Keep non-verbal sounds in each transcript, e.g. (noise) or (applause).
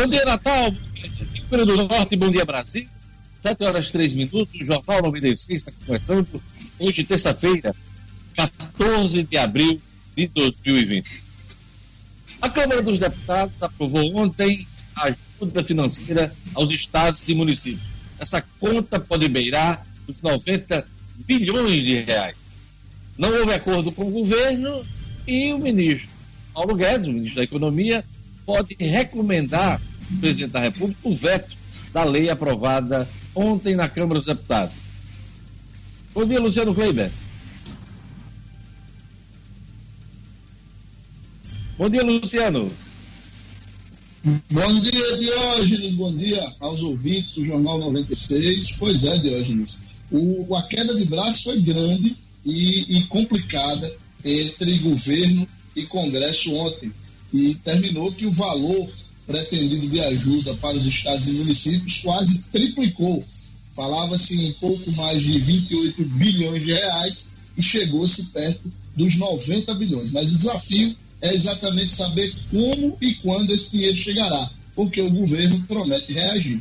Bom dia, Natal. Rio do Norte, bom dia, Brasil. 7 horas e 3 minutos, o Jornal 96 está começando hoje, terça-feira, 14 de abril de 2020. A Câmara dos Deputados aprovou ontem a ajuda financeira aos estados e municípios. Essa conta pode beirar os 90 bilhões de reais. Não houve acordo com o governo e o ministro Paulo Guedes, o ministro da Economia, pode recomendar presidente da República o veto da lei aprovada ontem na Câmara dos Deputados. Bom dia, Luciano Kleiber. Bom dia, Luciano. Bom dia, Diógenes. Bom dia aos ouvintes do Jornal 96. Pois é, Diógenes. O, a queda de braço foi grande e, e complicada entre governo e Congresso ontem. E terminou que o valor pretendido de ajuda para os estados e municípios quase triplicou. Falava-se em pouco mais de 28 bilhões de reais e chegou-se perto dos 90 bilhões. Mas o desafio é exatamente saber como e quando esse dinheiro chegará, porque o governo promete reagir.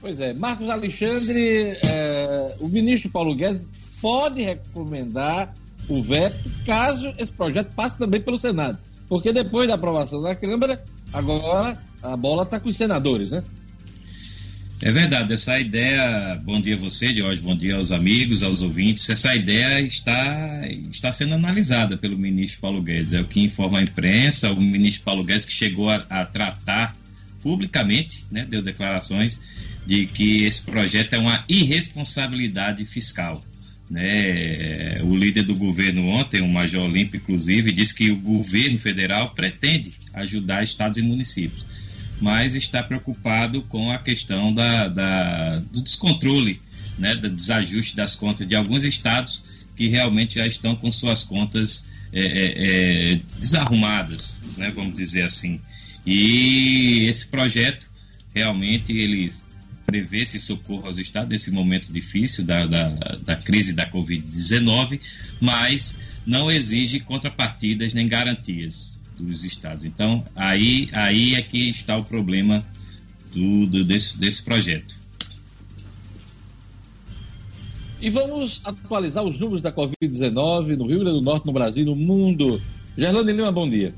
Pois é, Marcos Alexandre, é, o ministro Paulo Guedes pode recomendar o veto caso esse projeto passe também pelo Senado. Porque depois da aprovação da Câmara, agora a bola está com os senadores, né? É verdade, essa ideia, bom dia a você, hoje, bom dia aos amigos, aos ouvintes, essa ideia está, está sendo analisada pelo ministro Paulo Guedes, é o que informa a imprensa, o ministro Paulo Guedes que chegou a, a tratar publicamente, né, deu declarações de que esse projeto é uma irresponsabilidade fiscal. Né? O líder do governo ontem, o Major Olímpio, inclusive, disse que o governo federal pretende ajudar estados e municípios mas está preocupado com a questão da, da, do descontrole, né, do desajuste das contas de alguns estados que realmente já estão com suas contas é, é, é, desarrumadas, né, vamos dizer assim. E esse projeto realmente ele prevê esse socorro aos estados nesse momento difícil da, da, da crise da Covid-19, mas não exige contrapartidas nem garantias dos estados. Então, aí, aí é que está o problema do, do desse, desse projeto. E vamos atualizar os números da Covid-19 no Rio Grande do Norte, no Brasil, no mundo. Gerlane Lima, bom dia.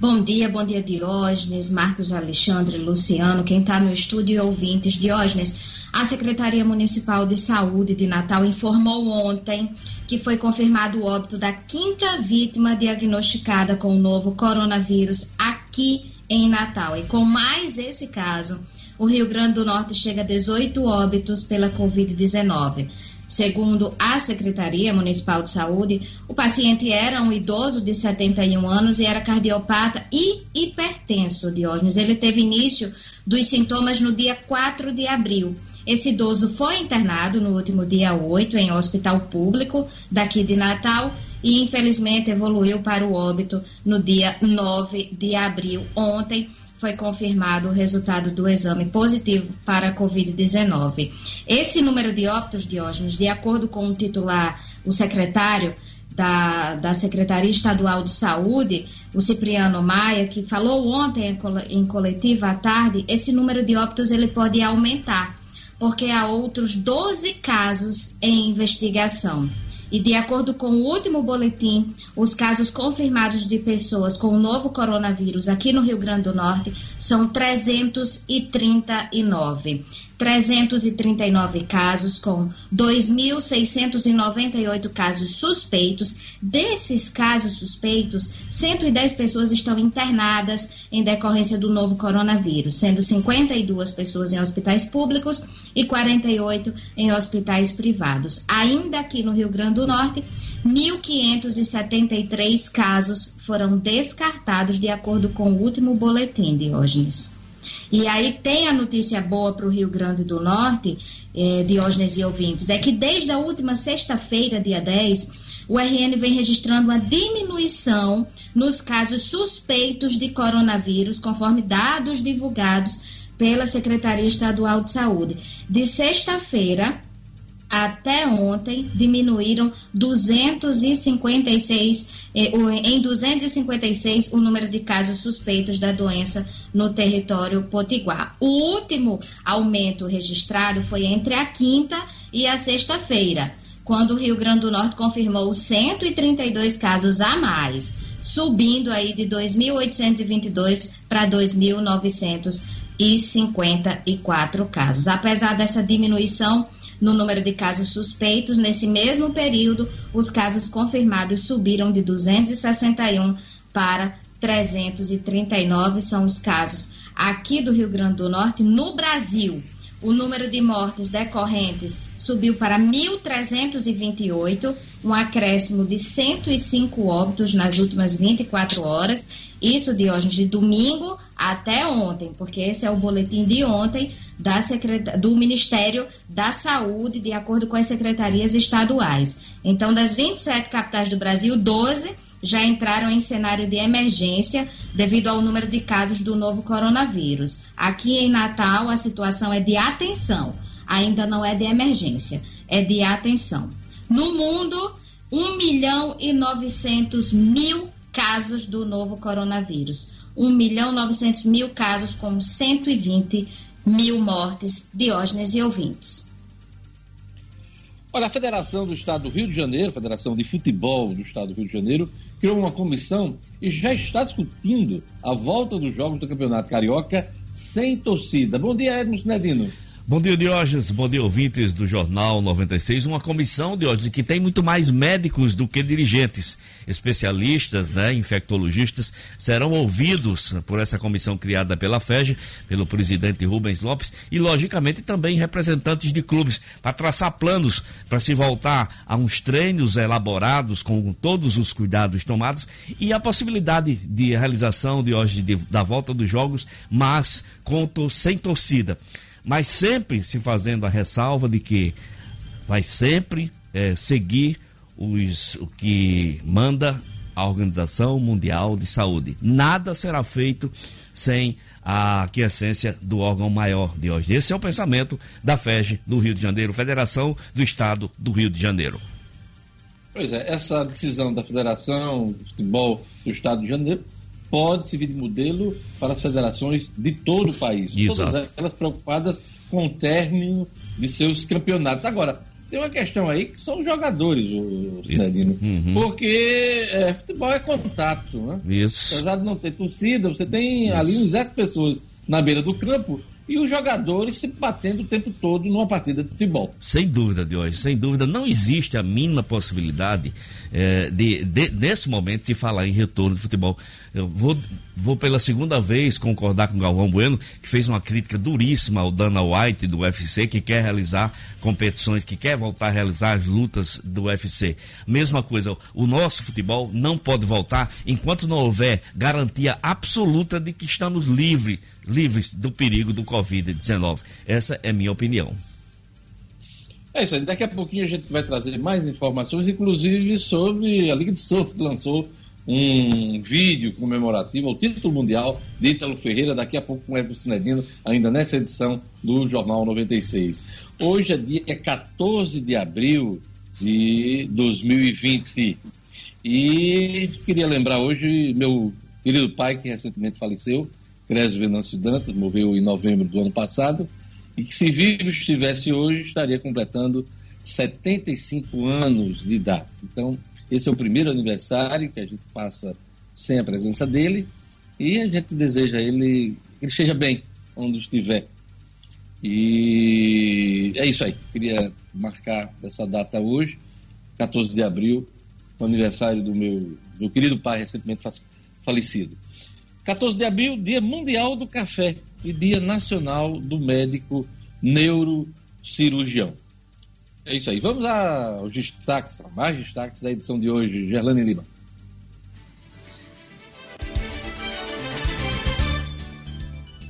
Bom dia, bom dia Diógenes, Marcos Alexandre, Luciano, quem está no estúdio e ouvintes. Diógenes, a Secretaria Municipal de Saúde de Natal informou ontem que foi confirmado o óbito da quinta vítima diagnosticada com o novo coronavírus aqui em Natal. E com mais esse caso, o Rio Grande do Norte chega a 18 óbitos pela Covid-19. Segundo a Secretaria Municipal de Saúde, o paciente era um idoso de 71 anos e era cardiopata e hipertenso, Diógenes. Ele teve início dos sintomas no dia 4 de abril. Esse idoso foi internado no último dia 8 em hospital público daqui de Natal e infelizmente evoluiu para o óbito no dia 9 de abril, ontem foi confirmado o resultado do exame positivo para a Covid-19. Esse número de óbitos, Diógenes, de acordo com o titular, o secretário da, da Secretaria Estadual de Saúde, o Cipriano Maia, que falou ontem em coletiva à tarde, esse número de óbitos ele pode aumentar, porque há outros 12 casos em investigação. E de acordo com o último boletim, os casos confirmados de pessoas com o novo coronavírus aqui no Rio Grande do Norte são 339. 339 casos, com 2.698 casos suspeitos. Desses casos suspeitos, 110 pessoas estão internadas em decorrência do novo coronavírus, sendo 52 pessoas em hospitais públicos e 48 em hospitais privados. Ainda aqui no Rio Grande do Norte, 1.573 casos foram descartados de acordo com o último boletim, Diógenes. E aí tem a notícia boa para o Rio Grande do Norte, eh, Diógenes e ouvintes, é que desde a última sexta-feira, dia 10, o RN vem registrando uma diminuição nos casos suspeitos de coronavírus, conforme dados divulgados pela Secretaria Estadual de Saúde. De sexta-feira até ontem diminuíram 256 eh, em 256 o número de casos suspeitos da doença no território potiguar. O último aumento registrado foi entre a quinta e a sexta-feira, quando o Rio Grande do Norte confirmou 132 casos a mais, subindo aí de 2.822 para 2.954 casos. Apesar dessa diminuição, no número de casos suspeitos, nesse mesmo período, os casos confirmados subiram de 261 para 339 são os casos aqui do Rio Grande do Norte. No Brasil, o número de mortes decorrentes subiu para 1.328, um acréscimo de 105 óbitos nas últimas 24 horas. Isso, de hoje de domingo até ontem, porque esse é o boletim de ontem da do Ministério da Saúde, de acordo com as secretarias estaduais. Então, das 27 capitais do Brasil, 12 já entraram em cenário de emergência devido ao número de casos do novo coronavírus. Aqui em Natal, a situação é de atenção, ainda não é de emergência, é de atenção. No mundo, 1 milhão e 900 mil casos do novo coronavírus. 1 milhão e 900 mil casos, com 120 mil mortes. Diógenes e ouvintes. Olha, a Federação do Estado do Rio de Janeiro, Federação de Futebol do Estado do Rio de Janeiro, criou uma comissão e já está discutindo a volta dos jogos do Campeonato Carioca sem torcida. Bom dia, Edmo Sinedino. Bom dia, Diógenes. Bom dia, ouvintes do Jornal 96. Uma comissão, Diógenes, que tem muito mais médicos do que dirigentes. Especialistas, né, infectologistas, serão ouvidos por essa comissão criada pela FEG, pelo presidente Rubens Lopes, e, logicamente, também representantes de clubes, para traçar planos para se voltar a uns treinos elaborados com todos os cuidados tomados e a possibilidade de realização, Diógenes, da volta dos jogos, mas com, sem torcida mas sempre se fazendo a ressalva de que vai sempre é, seguir os, o que manda a Organização Mundial de Saúde. Nada será feito sem a aquiescência do órgão maior de hoje. Esse é o pensamento da FEG do Rio de Janeiro, Federação do Estado do Rio de Janeiro. Pois é, essa decisão da Federação de Futebol do Estado de Janeiro pode servir de modelo para as federações de todo o país. Exato. Todas elas preocupadas com o término de seus campeonatos. Agora, tem uma questão aí que são os jogadores, o Cinedino. Uhum. Porque é, futebol é contato, né? Isso. Apesar de não ter torcida, você tem Isso. ali uns sete pessoas na beira do campo e os jogadores se batendo o tempo todo numa partida de futebol. Sem dúvida, de hoje, sem dúvida. Não existe a mínima possibilidade é, de, de, nesse momento, de falar em retorno de futebol. Eu vou, vou pela segunda vez concordar com o Galvão Bueno, que fez uma crítica duríssima ao Dana White do UFC, que quer realizar competições, que quer voltar a realizar as lutas do UFC. Mesma coisa, o nosso futebol não pode voltar enquanto não houver garantia absoluta de que estamos livres, livres do perigo do Covid-19. Essa é minha opinião. É isso aí. Daqui a pouquinho a gente vai trazer mais informações, inclusive sobre a Liga de Surf, lançou um vídeo comemorativo ao título mundial de Ítalo Ferreira, daqui a pouco com o Everton Cinedino, ainda nessa edição do Jornal 96. Hoje é dia 14 de abril de 2020 e queria lembrar hoje meu querido pai que recentemente faleceu, Crésio Venâncio Dantas, morreu em novembro do ano passado, e que se vivo estivesse hoje, estaria completando 75 anos de idade. Então, esse é o primeiro aniversário que a gente passa sem a presença dele e a gente deseja ele que ele esteja bem onde estiver. E é isso aí. Queria marcar essa data hoje, 14 de abril, o aniversário do meu do querido pai recentemente falecido. 14 de abril, Dia Mundial do Café e Dia Nacional do Médico Neurocirurgião. É isso aí. Vamos aos destaques, a mais destaques da edição de hoje. Gerlane Lima.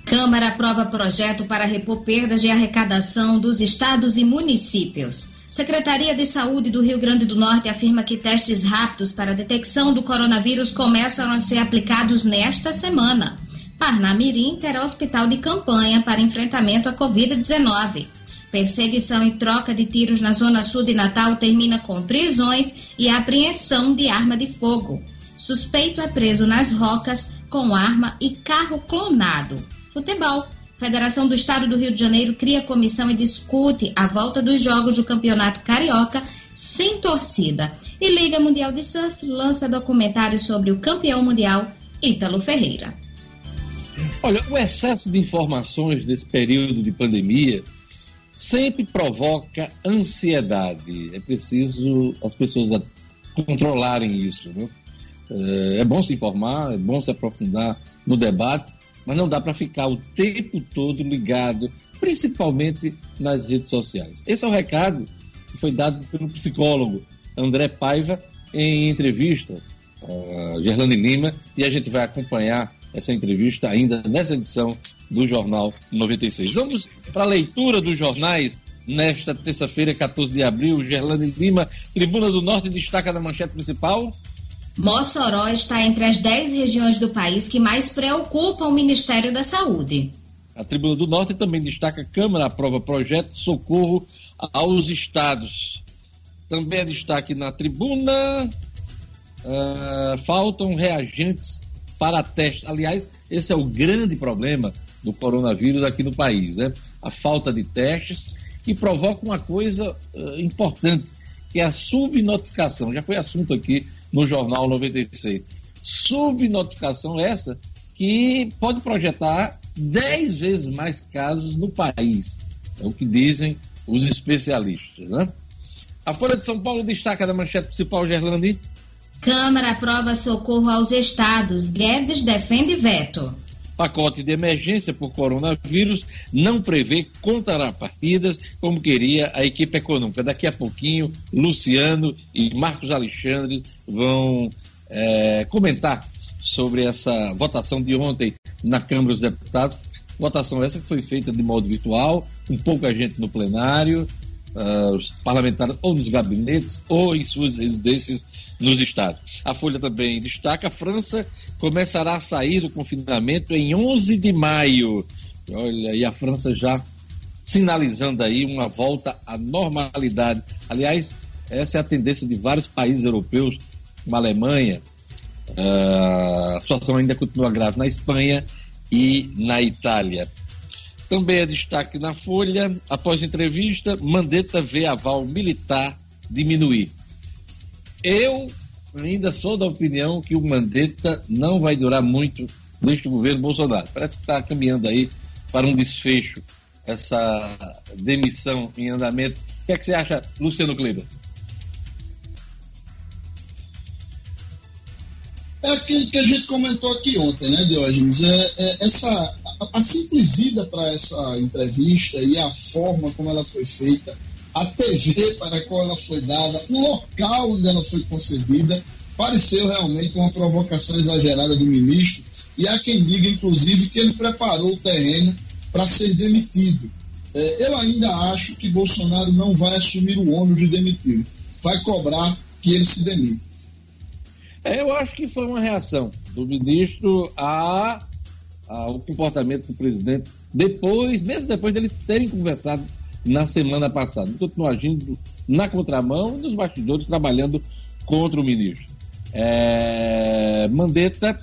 Câmara aprova projeto para repor perdas de arrecadação dos estados e municípios. Secretaria de Saúde do Rio Grande do Norte afirma que testes rápidos para detecção do coronavírus começam a ser aplicados nesta semana. Parnamirim terá hospital de campanha para enfrentamento à Covid-19. Perseguição e troca de tiros na zona sul de Natal termina com prisões e apreensão de arma de fogo. Suspeito é preso nas rocas com arma e carro clonado. Futebol. Federação do Estado do Rio de Janeiro cria comissão e discute a volta dos jogos do Campeonato Carioca sem torcida. E Liga Mundial de Surf lança documentário sobre o campeão mundial Ítalo Ferreira. Olha, o excesso de informações nesse período de pandemia sempre provoca ansiedade. É preciso as pessoas controlarem isso. Né? É bom se informar, é bom se aprofundar no debate, mas não dá para ficar o tempo todo ligado, principalmente nas redes sociais. Esse é o recado que foi dado pelo psicólogo André Paiva em entrevista a Gerlane Lima e a gente vai acompanhar essa entrevista ainda nessa edição do Jornal 96. Vamos para a leitura dos jornais nesta terça-feira, 14 de abril. Gerlane Lima, Tribuna do Norte, destaca na manchete principal. Mossoró está entre as 10 regiões do país que mais preocupam o Ministério da Saúde. A Tribuna do Norte também destaca Câmara aprova projeto de socorro aos estados. Também é destaque na tribuna. Uh, faltam reagentes para teste. Aliás, esse é o grande problema do coronavírus aqui no país, né? A falta de testes que provoca uma coisa uh, importante, que é a subnotificação. Já foi assunto aqui no Jornal 96. Subnotificação essa que pode projetar 10 vezes mais casos no país. É o que dizem os especialistas, né? A Folha de São Paulo destaca na manchete principal, Gerlandi. Câmara aprova socorro aos estados. Guedes defende veto. Pacote de emergência por coronavírus não prevê contrapartidas como queria a equipe econômica. Daqui a pouquinho, Luciano e Marcos Alexandre vão é, comentar sobre essa votação de ontem na Câmara dos Deputados. Votação essa que foi feita de modo virtual, com pouca gente no plenário, uh, os parlamentares ou nos gabinetes ou em suas residências nos estados. A Folha também destaca: a França começará a sair do confinamento em 11 de maio. Olha, e a França já sinalizando aí uma volta à normalidade. Aliás, essa é a tendência de vários países europeus, como a Alemanha. Uh, a situação ainda continua grave na Espanha e na Itália. Também é destaque na Folha, após entrevista, Mandetta vê aval militar diminuir. Eu ainda sou da opinião que o Mandetta não vai durar muito neste governo Bolsonaro. Parece que está caminhando aí para um desfecho essa demissão em andamento. O que é que você acha, Luciano Kleber? É aquilo que a gente comentou aqui ontem, né, Diógenes? É, é essa, a, simples ida para essa entrevista e a forma como ela foi feita, a TV para qual ela foi dada, o local onde ela foi concedida, pareceu realmente uma provocação exagerada do ministro. E há quem diga, inclusive, que ele preparou o terreno para ser demitido. É, eu ainda acho que Bolsonaro não vai assumir o ônus de demitir, vai cobrar que ele se demita. É, eu acho que foi uma reação do ministro a, ao comportamento do presidente depois, mesmo depois deles terem conversado na semana passada. Ele continuou agindo na contramão e nos bastidores trabalhando contra o ministro. É, Mandetta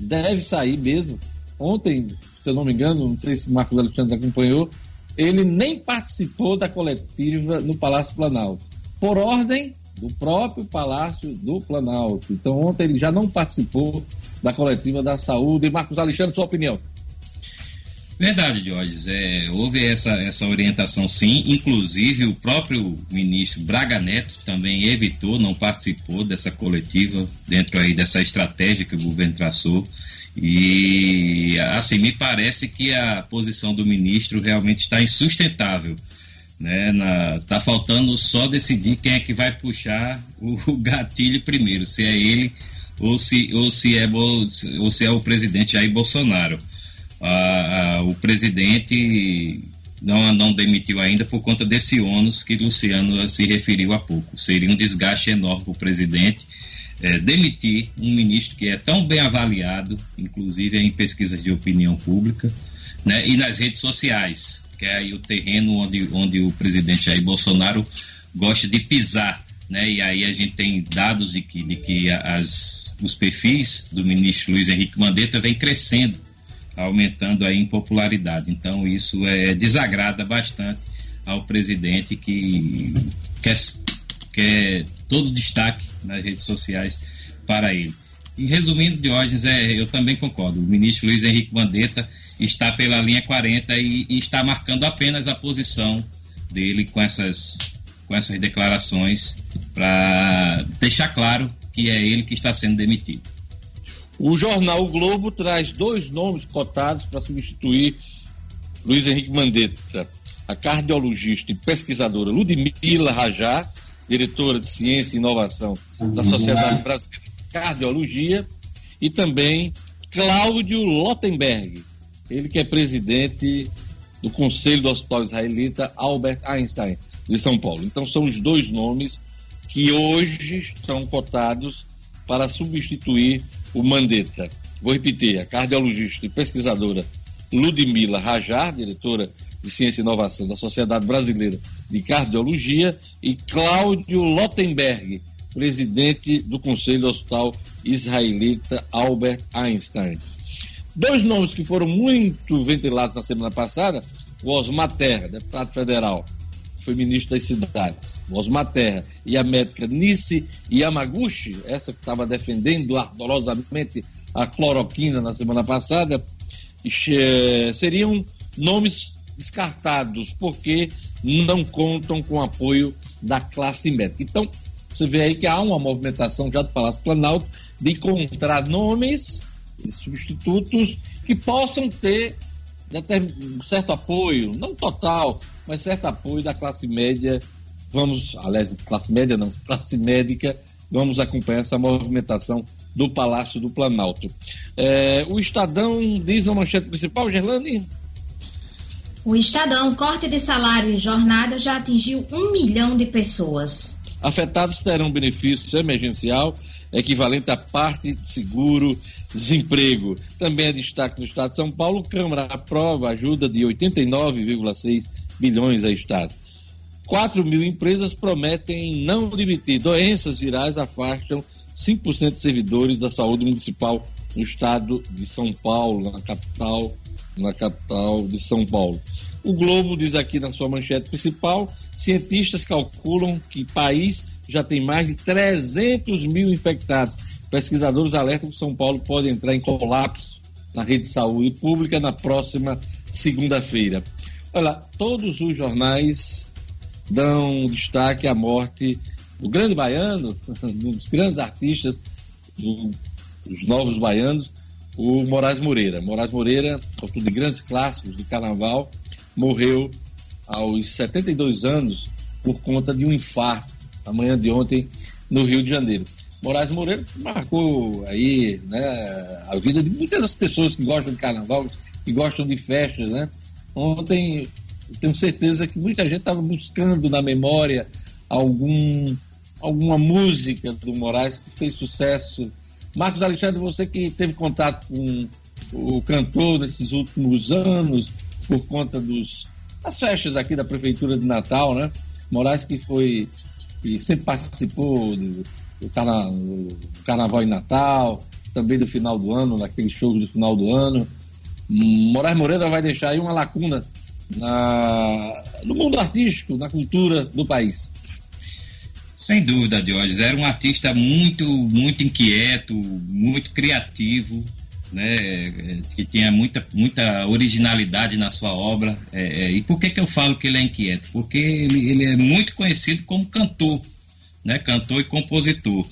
deve sair mesmo. Ontem, se eu não me engano, não sei se Marcos Alexandre acompanhou, ele nem participou da coletiva no Palácio Planalto. Por ordem do próprio Palácio do Planalto. Então, ontem ele já não participou da coletiva da saúde. Marcos Alexandre, sua opinião? Verdade, Jorge. É, houve essa, essa orientação sim, inclusive o próprio ministro Braga Neto também evitou, não participou dessa coletiva, dentro aí dessa estratégia que o governo traçou. E assim, me parece que a posição do ministro realmente está insustentável né? Tá faltando só decidir quem é que vai puxar o gatilho primeiro, se é ele ou se, ou se, é, ou se é o presidente Jair Bolsonaro. Ah, ah, o presidente não, não demitiu ainda por conta desse ônus que Luciano se referiu há pouco. Seria um desgaste enorme para o presidente é, demitir um ministro que é tão bem avaliado, inclusive em pesquisas de opinião pública, né? E nas redes sociais, que é aí o terreno onde, onde o presidente Jair Bolsonaro gosta de pisar. Né? E aí a gente tem dados de que, de que as, os perfis do ministro Luiz Henrique Mandetta vem crescendo, aumentando aí em popularidade. Então isso é, desagrada bastante ao presidente que quer, quer todo destaque nas redes sociais para ele. E resumindo, Diógenes, é, eu também concordo. O ministro Luiz Henrique Mandetta está pela linha 40 e, e está marcando apenas a posição dele com essas, com essas declarações para deixar claro que é ele que está sendo demitido. O jornal o Globo traz dois nomes cotados para substituir Luiz Henrique Mandetta. A cardiologista e pesquisadora Ludmila Rajá, diretora de Ciência e Inovação da Sociedade Brasileira de Cardiologia, e também Cláudio Lottenberg, ele que é presidente do Conselho do Hospital Israelita Albert Einstein de São Paulo. Então são os dois nomes que hoje estão cotados para substituir o Mandetta. Vou repetir, a cardiologista e pesquisadora Ludmila Rajar, diretora de Ciência e Inovação da Sociedade Brasileira de Cardiologia, e Cláudio Lottenberg, presidente do Conselho Hospital Israelita Albert Einstein. Dois nomes que foram muito ventilados na semana passada, o Osmar Terra, deputado federal, foi ministro das cidades, Osmar Terra, e a médica Nice Yamaguchi, essa que estava defendendo ardorosamente a cloroquina na semana passada, seriam nomes descartados, porque não contam com apoio da classe médica. Então, você vê aí que há uma movimentação já do Palácio Planalto de encontrar nomes substitutos que possam ter certo apoio, não total, mas certo apoio da classe média. Vamos, aliás, classe média não, classe médica, vamos acompanhar essa movimentação do Palácio do Planalto. É, o Estadão diz na manchete principal, Gerlane? O Estadão, corte de salário e jornada já atingiu um milhão de pessoas. Afetados terão benefício emergencial equivalente a parte de seguro desemprego. Também é destaque no Estado de São Paulo, Câmara aprova ajuda de 89,6 bilhões a Estado. 4 mil empresas prometem não demitir. Doenças virais afastam 5% de servidores da saúde municipal no estado de São Paulo, na capital, na capital de São Paulo. O Globo diz aqui na sua manchete principal: cientistas calculam que país já tem mais de 300 mil infectados Pesquisadores alertam que São Paulo pode entrar em colapso na rede de saúde pública na próxima segunda-feira. Olha, todos os jornais dão destaque à morte do grande baiano, (laughs) um dos grandes artistas do, dos novos baianos, o Moraes Moreira. Moraes Moreira, autor de grandes clássicos de carnaval, morreu aos 72 anos por conta de um infarto, amanhã de ontem, no Rio de Janeiro. Moraes Moreira marcou aí né, a vida de muitas das pessoas que gostam de carnaval, que gostam de festas, né? Ontem tenho certeza que muita gente estava buscando na memória algum, alguma música do Moraes que fez sucesso. Marcos Alexandre, você que teve contato com o cantor nesses últimos anos, por conta dos, das festas aqui da Prefeitura de Natal, né? Moraes que foi, que sempre participou do, o, carna, o Carnaval em Natal, também do final do ano, naqueles shows do final do ano. Moraes Moreira vai deixar aí uma lacuna na, no mundo artístico, na cultura do país. Sem dúvida, Diógenes. Era um artista muito, muito inquieto, muito criativo, né? que tinha muita, muita originalidade na sua obra. É, é, e por que, que eu falo que ele é inquieto? Porque ele, ele é muito conhecido como cantor né, cantor e compositor,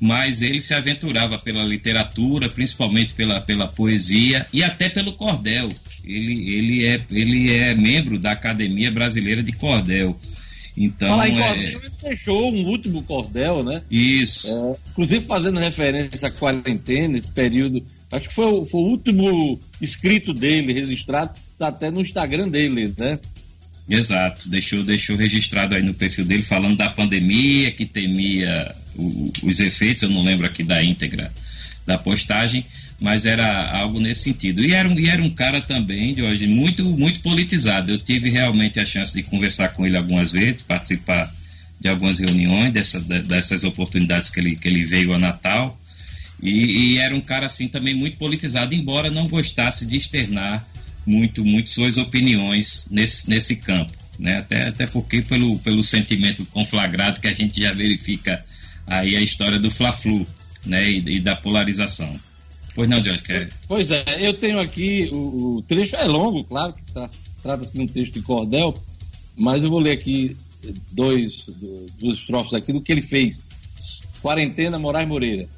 mas ele se aventurava pela literatura, principalmente pela, pela poesia e até pelo cordel. Ele, ele, é, ele é membro da Academia Brasileira de Cordel. Então, Fala em cordel, é... ele deixou um último cordel, né? Isso. É, inclusive fazendo referência à quarentena, esse período. Acho que foi, foi o último escrito dele, registrado, tá até no Instagram dele, né? Exato, deixou, deixou registrado aí no perfil dele falando da pandemia, que temia os efeitos, eu não lembro aqui da íntegra da postagem, mas era algo nesse sentido. E era um, e era um cara também, de hoje, muito, muito politizado. Eu tive realmente a chance de conversar com ele algumas vezes, participar de algumas reuniões, dessa, dessas oportunidades que ele, que ele veio a Natal. E, e, era um cara assim também muito politizado, embora não gostasse de externar muito, muito suas opiniões nesse, nesse campo. Né? Até, até porque pelo, pelo sentimento conflagrado que a gente já verifica aí a história do Fla-Flu né? e, e da polarização. Pois não, Jorge, quer... Pois é, eu tenho aqui o, o trecho, é longo, claro, que tra trata-se de um texto de cordel, mas eu vou ler aqui dois, duas estrofes aqui do que ele fez. Quarentena Moraes Moreira.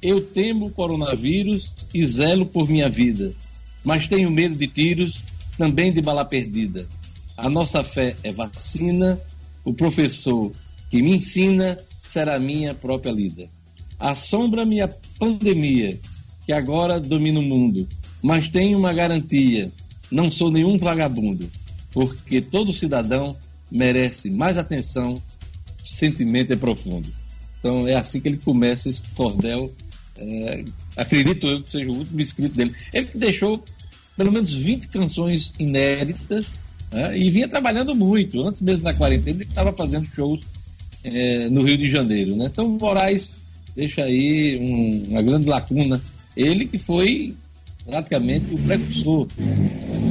Eu temo o coronavírus e zelo por minha vida, mas tenho medo de tiros, também de bala perdida. A nossa fé é vacina, o professor que me ensina será minha própria lida. Assombra-me a pandemia, que agora domina o mundo. Mas tenho uma garantia: não sou nenhum vagabundo, porque todo cidadão merece mais atenção, sentimento é profundo. Então é assim que ele começa esse cordel. É, acredito eu que seja o último escrito dele. Ele que deixou pelo menos 20 canções inéditas né, e vinha trabalhando muito. Antes mesmo da quarentena, ele estava fazendo shows é, no Rio de Janeiro. Né? Então, Moraes deixa aí um, uma grande lacuna ele que foi praticamente o precursor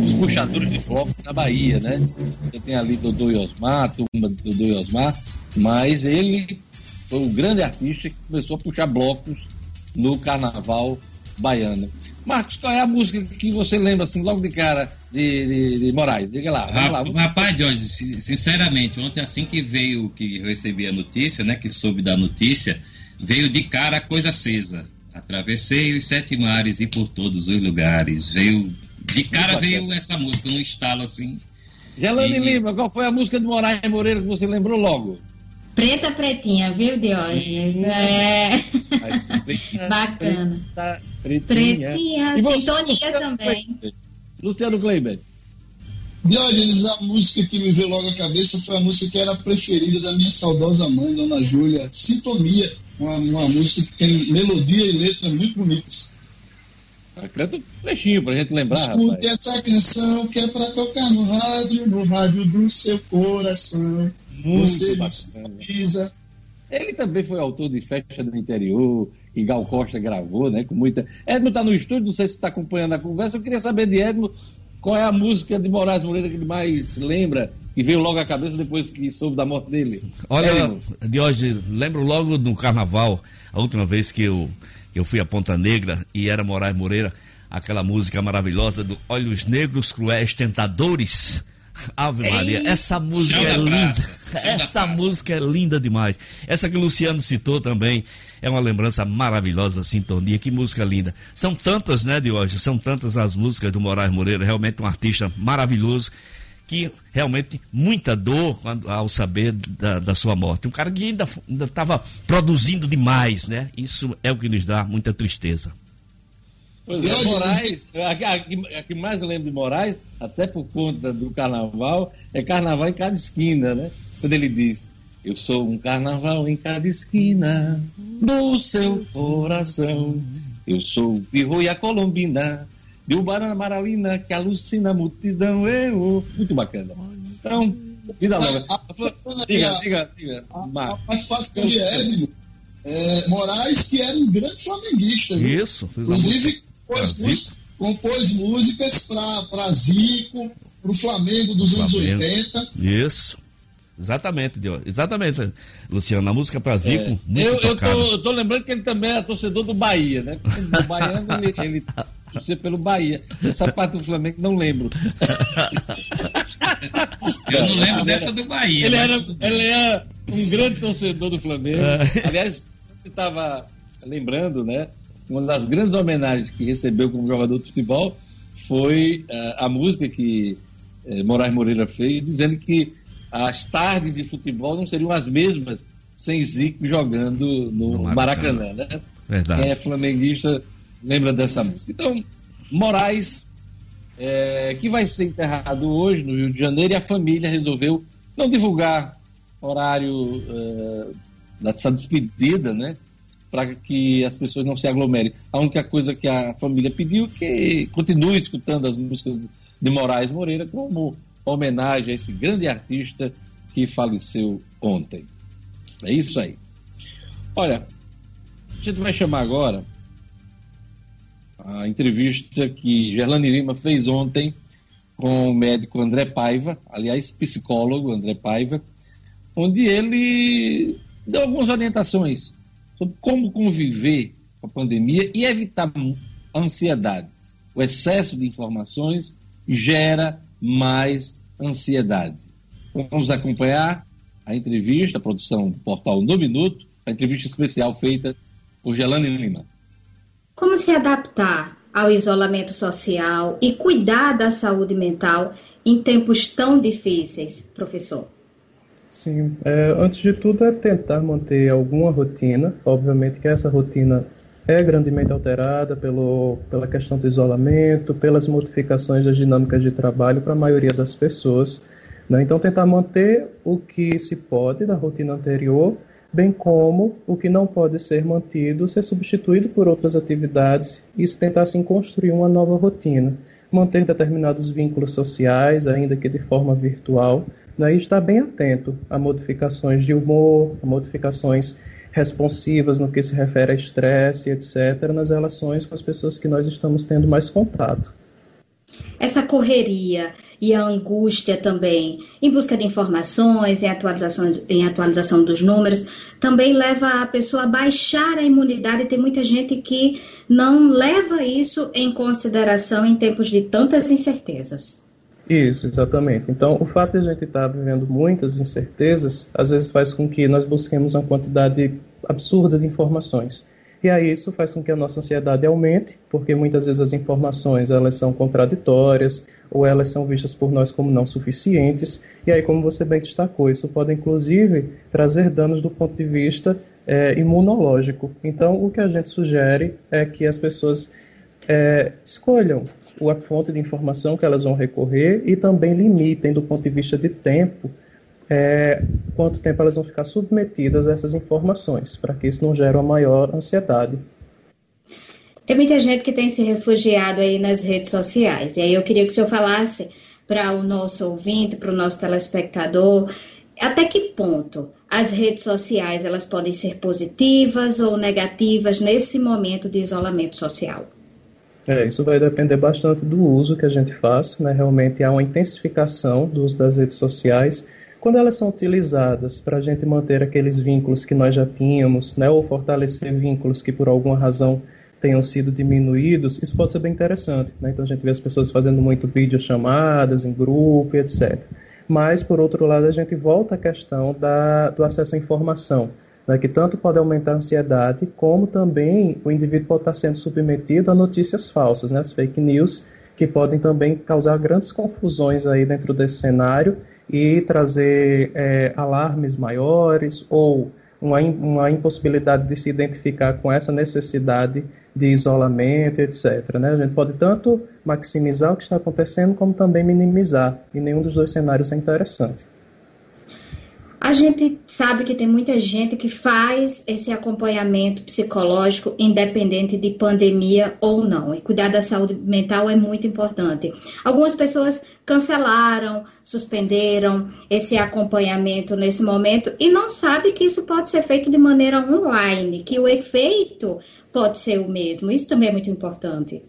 dos puxadores de bloco na Bahia, né? Você tem ali Dodô e Osmar, turma de Dodô e Osmar, mas ele foi o grande artista que começou a puxar blocos no carnaval baiano. Marcos, qual é a música que você lembra assim logo de cara de, de, de Moraes? Diga lá. lá rapaz, Jorge, sinceramente, ontem assim que veio, que eu recebi a notícia, né, que soube da notícia, veio de cara a coisa acesa. Atravessei os sete mares e por todos os lugares. Veio. De cara veio essa música, um estalo assim. Gelane e... Lima, qual foi a música de Moraes Moreira que você lembrou logo? Preta Pretinha, viu, Diógenes? É. Bacana. Preta, pretinha. pretinha e sintonia Luciano também. Luciano Kleiber. Diógenes, a música que me veio logo à cabeça foi a música que era preferida da minha saudosa mãe, Dona Júlia, Sintonia uma, uma música que tem melodia e letra muito bonitas. Ah, canta um trechinho pra gente lembrar, Escute rapaz. essa canção que é pra tocar no rádio, no rádio do seu coração. Muito Você precisa. Ele também foi autor de Festa do Interior, que Gal Costa gravou, né? Com muita. Edmo tá no estúdio, não sei se está acompanhando a conversa. Eu queria saber de Edmo qual é a música de Moraes Moreira que ele mais lembra e veio logo à cabeça depois que soube da morte dele. Olha, de hoje, lembro logo no carnaval, a última vez que eu, que eu fui a Ponta Negra e era Moraes Moreira, aquela música maravilhosa do Olhos Negros Cruéis Tentadores. Ave Maria, Ei, essa música é linda. Essa música é linda demais. Essa que o Luciano citou também é uma lembrança maravilhosa, sintonia. Que música linda. São tantas, né, de hoje? São tantas as músicas do Moraes Moreira. Realmente um artista maravilhoso que realmente muita dor ao saber da, da sua morte. Um cara que ainda estava produzindo demais, né? Isso é o que nos dá muita tristeza. Pois é, Moraes, a, a, a, que mais lembro de Moraes, até por conta do carnaval, é carnaval em cada esquina, né? Quando ele diz, eu sou um carnaval em cada esquina do seu coração. Eu sou o Pirro e a Colombina, de Ubarana Maralina, que alucina a multidão. Eu. Muito bacana. Então, vida longa. Diga, diga, diga. A, a participação de Edno é, Moraes, que era um grande flamenguista. Isso. Inclusive, compôs, música, compôs músicas para Zico, para o Flamengo dos anos 80. Isso. Exatamente, exatamente, Luciano. A música para Zico, é. muito eu, eu tô, eu tô, lembrando que ele também é torcedor do Bahia, né? O baiano, ele, ele pelo Bahia. Essa parte do Flamengo não lembro. Eu não lembro dessa do Bahia. Ele, era, ele era um grande torcedor do Flamengo. É. Aliás, estava lembrando, né? Uma das grandes homenagens que recebeu como jogador de futebol foi uh, a música que uh, Moraes Moreira fez, dizendo que as tardes de futebol não seriam as mesmas sem Zico jogando no, no Maracanã, né? Verdade. Quem é flamenguista lembra dessa música. Então, Moraes, é, que vai ser enterrado hoje no Rio de Janeiro, e a família resolveu não divulgar horário é, dessa despedida, né? Para que as pessoas não se aglomerem. A única coisa que a família pediu é que continue escutando as músicas de Moraes Moreira como homenagem a esse grande artista que faleceu ontem. É isso aí. Olha, a gente vai chamar agora a entrevista que Gerlane Lima fez ontem com o médico André Paiva, aliás, psicólogo André Paiva, onde ele deu algumas orientações sobre como conviver com a pandemia e evitar a ansiedade. O excesso de informações gera mais ansiedade. Vamos acompanhar a entrevista, a produção do portal No Minuto, a entrevista especial feita por Gelane Lima. Como se adaptar ao isolamento social e cuidar da saúde mental em tempos tão difíceis, professor? Sim, é, antes de tudo é tentar manter alguma rotina. Obviamente que essa rotina é grandemente alterada pelo, pela questão do isolamento, pelas modificações das dinâmicas de trabalho para a maioria das pessoas. Né? Então, tentar manter o que se pode da rotina anterior, bem como o que não pode ser mantido, ser substituído por outras atividades e tentar assim construir uma nova rotina. Manter determinados vínculos sociais, ainda que de forma virtual, né? e estar bem atento a modificações de humor, a modificações responsivas no que se refere a estresse, etc., nas relações com as pessoas que nós estamos tendo mais contato. Essa correria e a angústia também, em busca de informações, em atualização, em atualização dos números, também leva a pessoa a baixar a imunidade. Tem muita gente que não leva isso em consideração em tempos de tantas incertezas. Isso, exatamente. Então, o fato de a gente estar tá vivendo muitas incertezas, às vezes faz com que nós busquemos uma quantidade absurda de informações. E aí isso faz com que a nossa ansiedade aumente, porque muitas vezes as informações elas são contraditórias ou elas são vistas por nós como não suficientes. E aí, como você bem destacou, isso pode inclusive trazer danos do ponto de vista é, imunológico. Então, o que a gente sugere é que as pessoas é, escolham a fonte de informação que elas vão recorrer e também limitem do ponto de vista de tempo é, quanto tempo elas vão ficar submetidas a essas informações, para que isso não gere uma maior ansiedade. Tem muita gente que tem se refugiado aí nas redes sociais, e aí eu queria que o senhor falasse para o nosso ouvinte, para o nosso telespectador, até que ponto as redes sociais elas podem ser positivas ou negativas nesse momento de isolamento social? É, isso vai depender bastante do uso que a gente faz, né? Realmente há uma intensificação do uso das redes sociais. Quando elas são utilizadas para a gente manter aqueles vínculos que nós já tínhamos, né? Ou fortalecer vínculos que por alguma razão tenham sido diminuídos, isso pode ser bem interessante, né? Então a gente vê as pessoas fazendo muito videochamadas em grupo, etc. Mas, por outro lado, a gente volta à questão da, do acesso à informação né, que tanto pode aumentar a ansiedade, como também o indivíduo pode estar sendo submetido a notícias falsas, né, as fake news, que podem também causar grandes confusões aí dentro desse cenário e trazer é, alarmes maiores ou uma, uma impossibilidade de se identificar com essa necessidade de isolamento, etc. Né? A gente pode tanto maximizar o que está acontecendo, como também minimizar, e nenhum dos dois cenários é interessante. A gente sabe que tem muita gente que faz esse acompanhamento psicológico independente de pandemia ou não. E cuidar da saúde mental é muito importante. Algumas pessoas cancelaram, suspenderam esse acompanhamento nesse momento e não sabe que isso pode ser feito de maneira online, que o efeito pode ser o mesmo. Isso também é muito importante.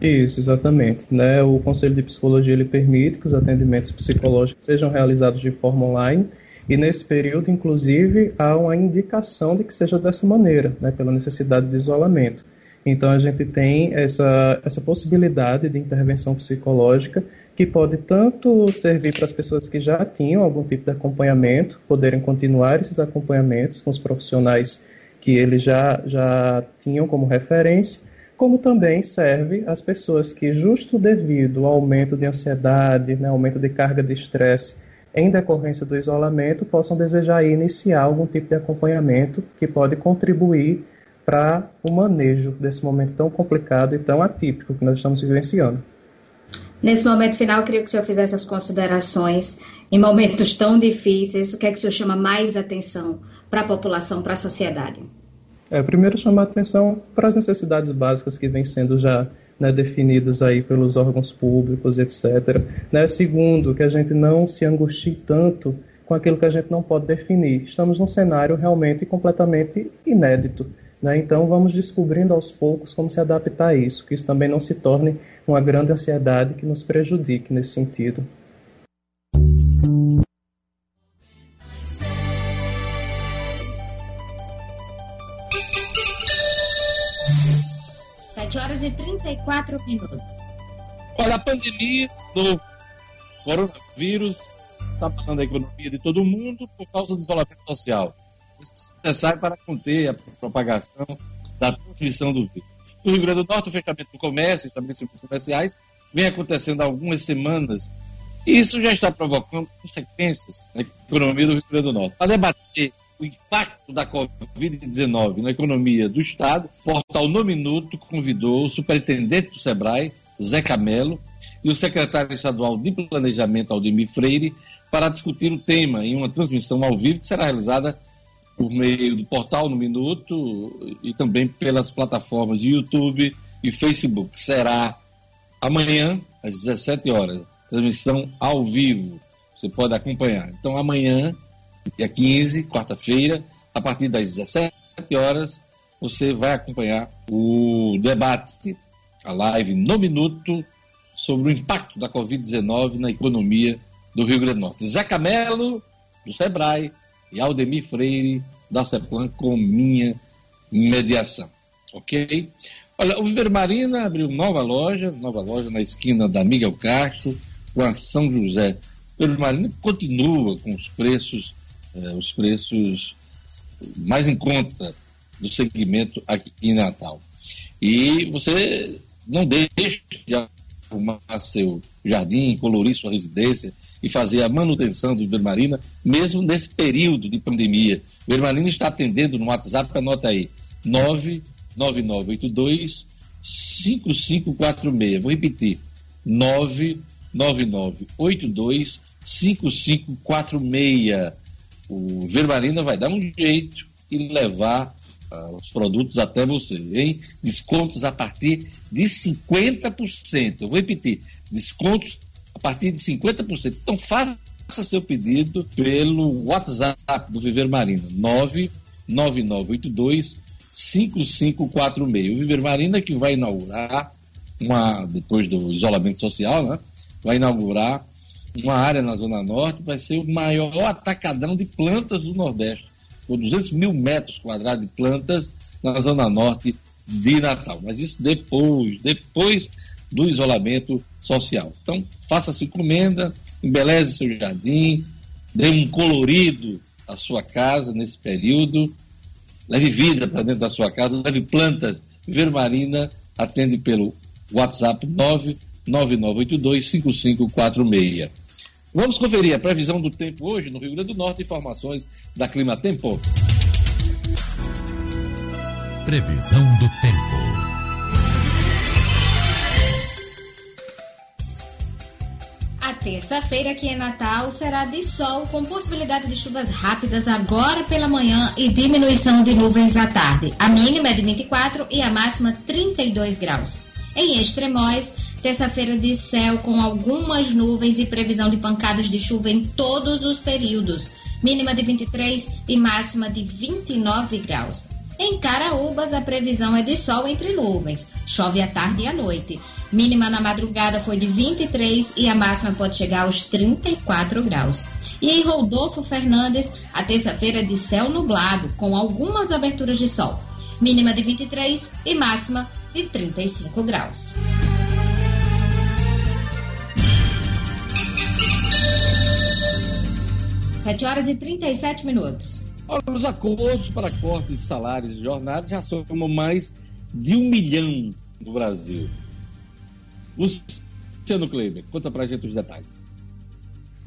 Isso, exatamente. Né? O Conselho de Psicologia ele permite que os atendimentos psicológicos sejam realizados de forma online e nesse período, inclusive, há uma indicação de que seja dessa maneira, né, pela necessidade de isolamento. Então, a gente tem essa, essa possibilidade de intervenção psicológica que pode tanto servir para as pessoas que já tinham algum tipo de acompanhamento, poderem continuar esses acompanhamentos com os profissionais que eles já, já tinham como referência, como também serve às pessoas que, justo devido ao aumento de ansiedade, né, aumento de carga de estresse, em decorrência do isolamento, possam desejar iniciar algum tipo de acompanhamento que pode contribuir para o manejo desse momento tão complicado e tão atípico que nós estamos vivenciando. Nesse momento final, eu queria que o senhor fizesse as considerações em momentos tão difíceis. O que é que o senhor chama mais atenção para a população, para a sociedade? É, primeiro chamar atenção para as necessidades básicas que vêm sendo já né, definidas aí pelos órgãos públicos, etc. Né? Segundo, que a gente não se angustie tanto com aquilo que a gente não pode definir. Estamos num cenário realmente completamente inédito. Né? Então, vamos descobrindo aos poucos como se adaptar a isso, que isso também não se torne uma grande ansiedade que nos prejudique nesse sentido. Sete horas e 34 minutos. Olha, a pandemia do coronavírus está falando a economia de todo mundo por causa do isolamento social necessário para conter a propagação da transmissão do vírus. No Rio Grande do Norte, o fechamento do comércio, estabelecimentos comerciais, vem acontecendo há algumas semanas. E isso já está provocando consequências na economia do Rio Grande do Norte. Para debater o impacto da Covid-19 na economia do Estado, o portal No Minuto convidou o superintendente do SEBRAE, Zé Camelo, e o secretário estadual de Planejamento, Aldemir Freire, para discutir o tema em uma transmissão ao vivo que será realizada por meio do portal no Minuto e também pelas plataformas de YouTube e Facebook. Será amanhã, às 17 horas, transmissão ao vivo. Você pode acompanhar. Então, amanhã, dia 15, quarta-feira, a partir das 17 horas, você vai acompanhar o debate, a live no Minuto, sobre o impacto da Covid-19 na economia do Rio Grande do Norte. Zé Camelo, do Sebrae, e Aldemir Freire, da CEPLAN, com minha mediação. Ok? Olha, o Viver Marina abriu nova loja, nova loja na esquina da Miguel Castro, com a São José. O Viver Marina continua com os preços, eh, os preços mais em conta do segmento aqui em Natal. E você não deixe de arrumar seu jardim, colorir sua residência, e fazer a manutenção do Vermarina, mesmo nesse período de pandemia. O Vermarina está atendendo no WhatsApp, anota aí, 99982 5546. Vou repetir, 99982 5546. O Vermarina vai dar um jeito e levar uh, os produtos até você, hein? Descontos a partir de 50%. Eu vou repetir, descontos a partir de 50%. Então faça seu pedido pelo WhatsApp do Viver Marina, 99982 5546. O Viver Marina que vai inaugurar uma depois do isolamento social, né? Vai inaugurar uma área na Zona Norte, vai ser o maior atacadão de plantas do Nordeste, com 200 mil metros quadrados de plantas na Zona Norte de Natal. Mas isso depois, depois do isolamento social. Então, faça sua encomenda, embeleze seu jardim, dê um colorido à sua casa nesse período, leve vida para dentro da sua casa, leve plantas. Vermarina atende pelo WhatsApp 999825546. Vamos conferir a previsão do tempo hoje no Rio Grande do Norte, informações da Clima Tempo. Previsão do tempo. terça-feira aqui em Natal será de sol com possibilidade de chuvas rápidas agora pela manhã e diminuição de nuvens à tarde. A mínima é de 24 e a máxima 32 graus. Em Extremóis, terça-feira de céu com algumas nuvens e previsão de pancadas de chuva em todos os períodos. Mínima de 23 e máxima de 29 graus. Em Caraúbas, a previsão é de sol entre nuvens. Chove à tarde e à noite. Mínima na madrugada foi de 23 e a máxima pode chegar aos 34 graus. E em Rodolfo Fernandes, a terça-feira de céu nublado, com algumas aberturas de sol. Mínima de 23 e máxima de 35 graus. Sete horas e 37 minutos. Olha, os acordos para corte de salários e jornadas já somam mais de um milhão no Brasil. Luciano Kleber, conta pra gente os detalhes.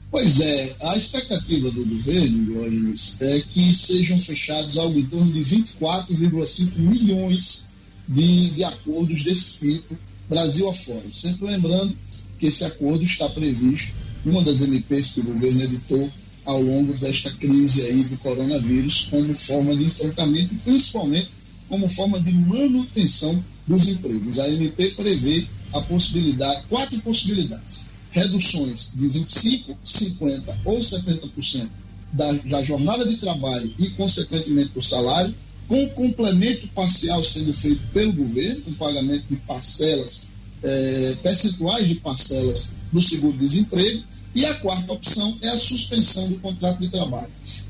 Pois é, a expectativa do governo, Diógenes, é que sejam fechados algo em torno de 24,5 milhões de, de acordos desse tipo, Brasil afora. Sempre lembrando que esse acordo está previsto em uma das MPs que o governo editou ao longo desta crise aí do coronavírus, como forma de enfrentamento, principalmente como forma de manutenção dos empregos. A MP prevê a possibilidade, quatro possibilidades. Reduções de 25%, 50% ou 70% da, da jornada de trabalho e, consequentemente, do salário, com complemento parcial sendo feito pelo governo, com pagamento de parcelas, é, percentuais de parcelas do seguro-desemprego. E a quarta opção é a suspensão do contrato de trabalho.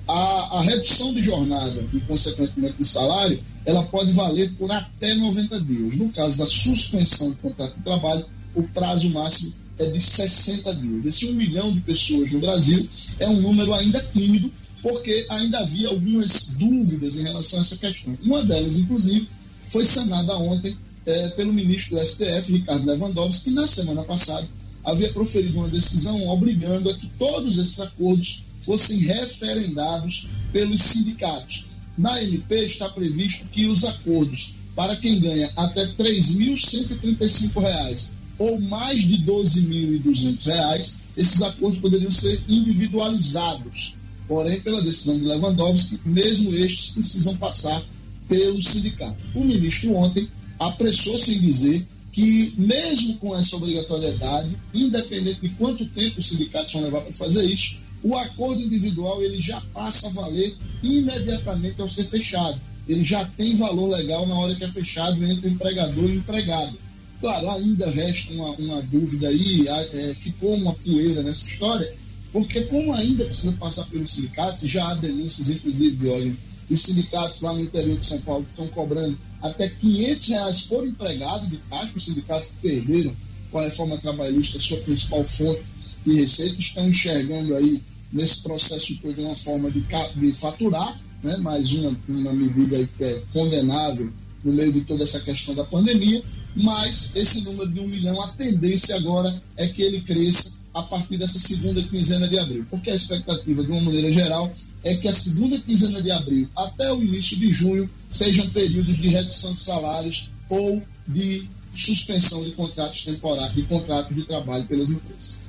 A, a redução de jornada e, consequentemente, de salário, ela pode valer por até 90 dias. No caso da suspensão do contrato de trabalho, o prazo máximo é de 60 dias. Esse um milhão de pessoas no Brasil é um número ainda tímido, porque ainda havia algumas dúvidas em relação a essa questão. Uma delas, inclusive, foi sanada ontem é, pelo ministro do STF, Ricardo Lewandowski, que na semana passada havia proferido uma decisão obrigando a que todos esses acordos fossem referendados pelos sindicatos. Na MP está previsto que os acordos para quem ganha até R$ 3.135 ou mais de R$ 12.200, esses acordos poderiam ser individualizados. Porém, pela decisão de Lewandowski, mesmo estes precisam passar pelo sindicato. O ministro ontem apressou-se em dizer que, mesmo com essa obrigatoriedade, independente de quanto tempo os sindicatos vão levar para fazer isso, o acordo individual ele já passa a valer imediatamente ao ser fechado. Ele já tem valor legal na hora que é fechado entre empregador e empregado. Claro, ainda resta uma, uma dúvida aí, é, ficou uma poeira nessa história, porque como ainda precisa passar pelos sindicatos, já há denúncias, inclusive, de óleo, os sindicatos lá no interior de São Paulo estão cobrando até 500 reais por empregado de taxa, os sindicatos que perderam com a reforma trabalhista sua principal fonte de receita, estão enxergando aí nesse processo todo uma forma de, de faturar, né, mais uma, uma medida que é condenável no meio de toda essa questão da pandemia, mas esse número de um milhão, a tendência agora é que ele cresça a partir dessa segunda quinzena de abril, porque a expectativa, de uma maneira geral, é que a segunda quinzena de abril até o início de junho sejam períodos de redução de salários ou de suspensão de contratos temporários, de contratos de trabalho pelas empresas.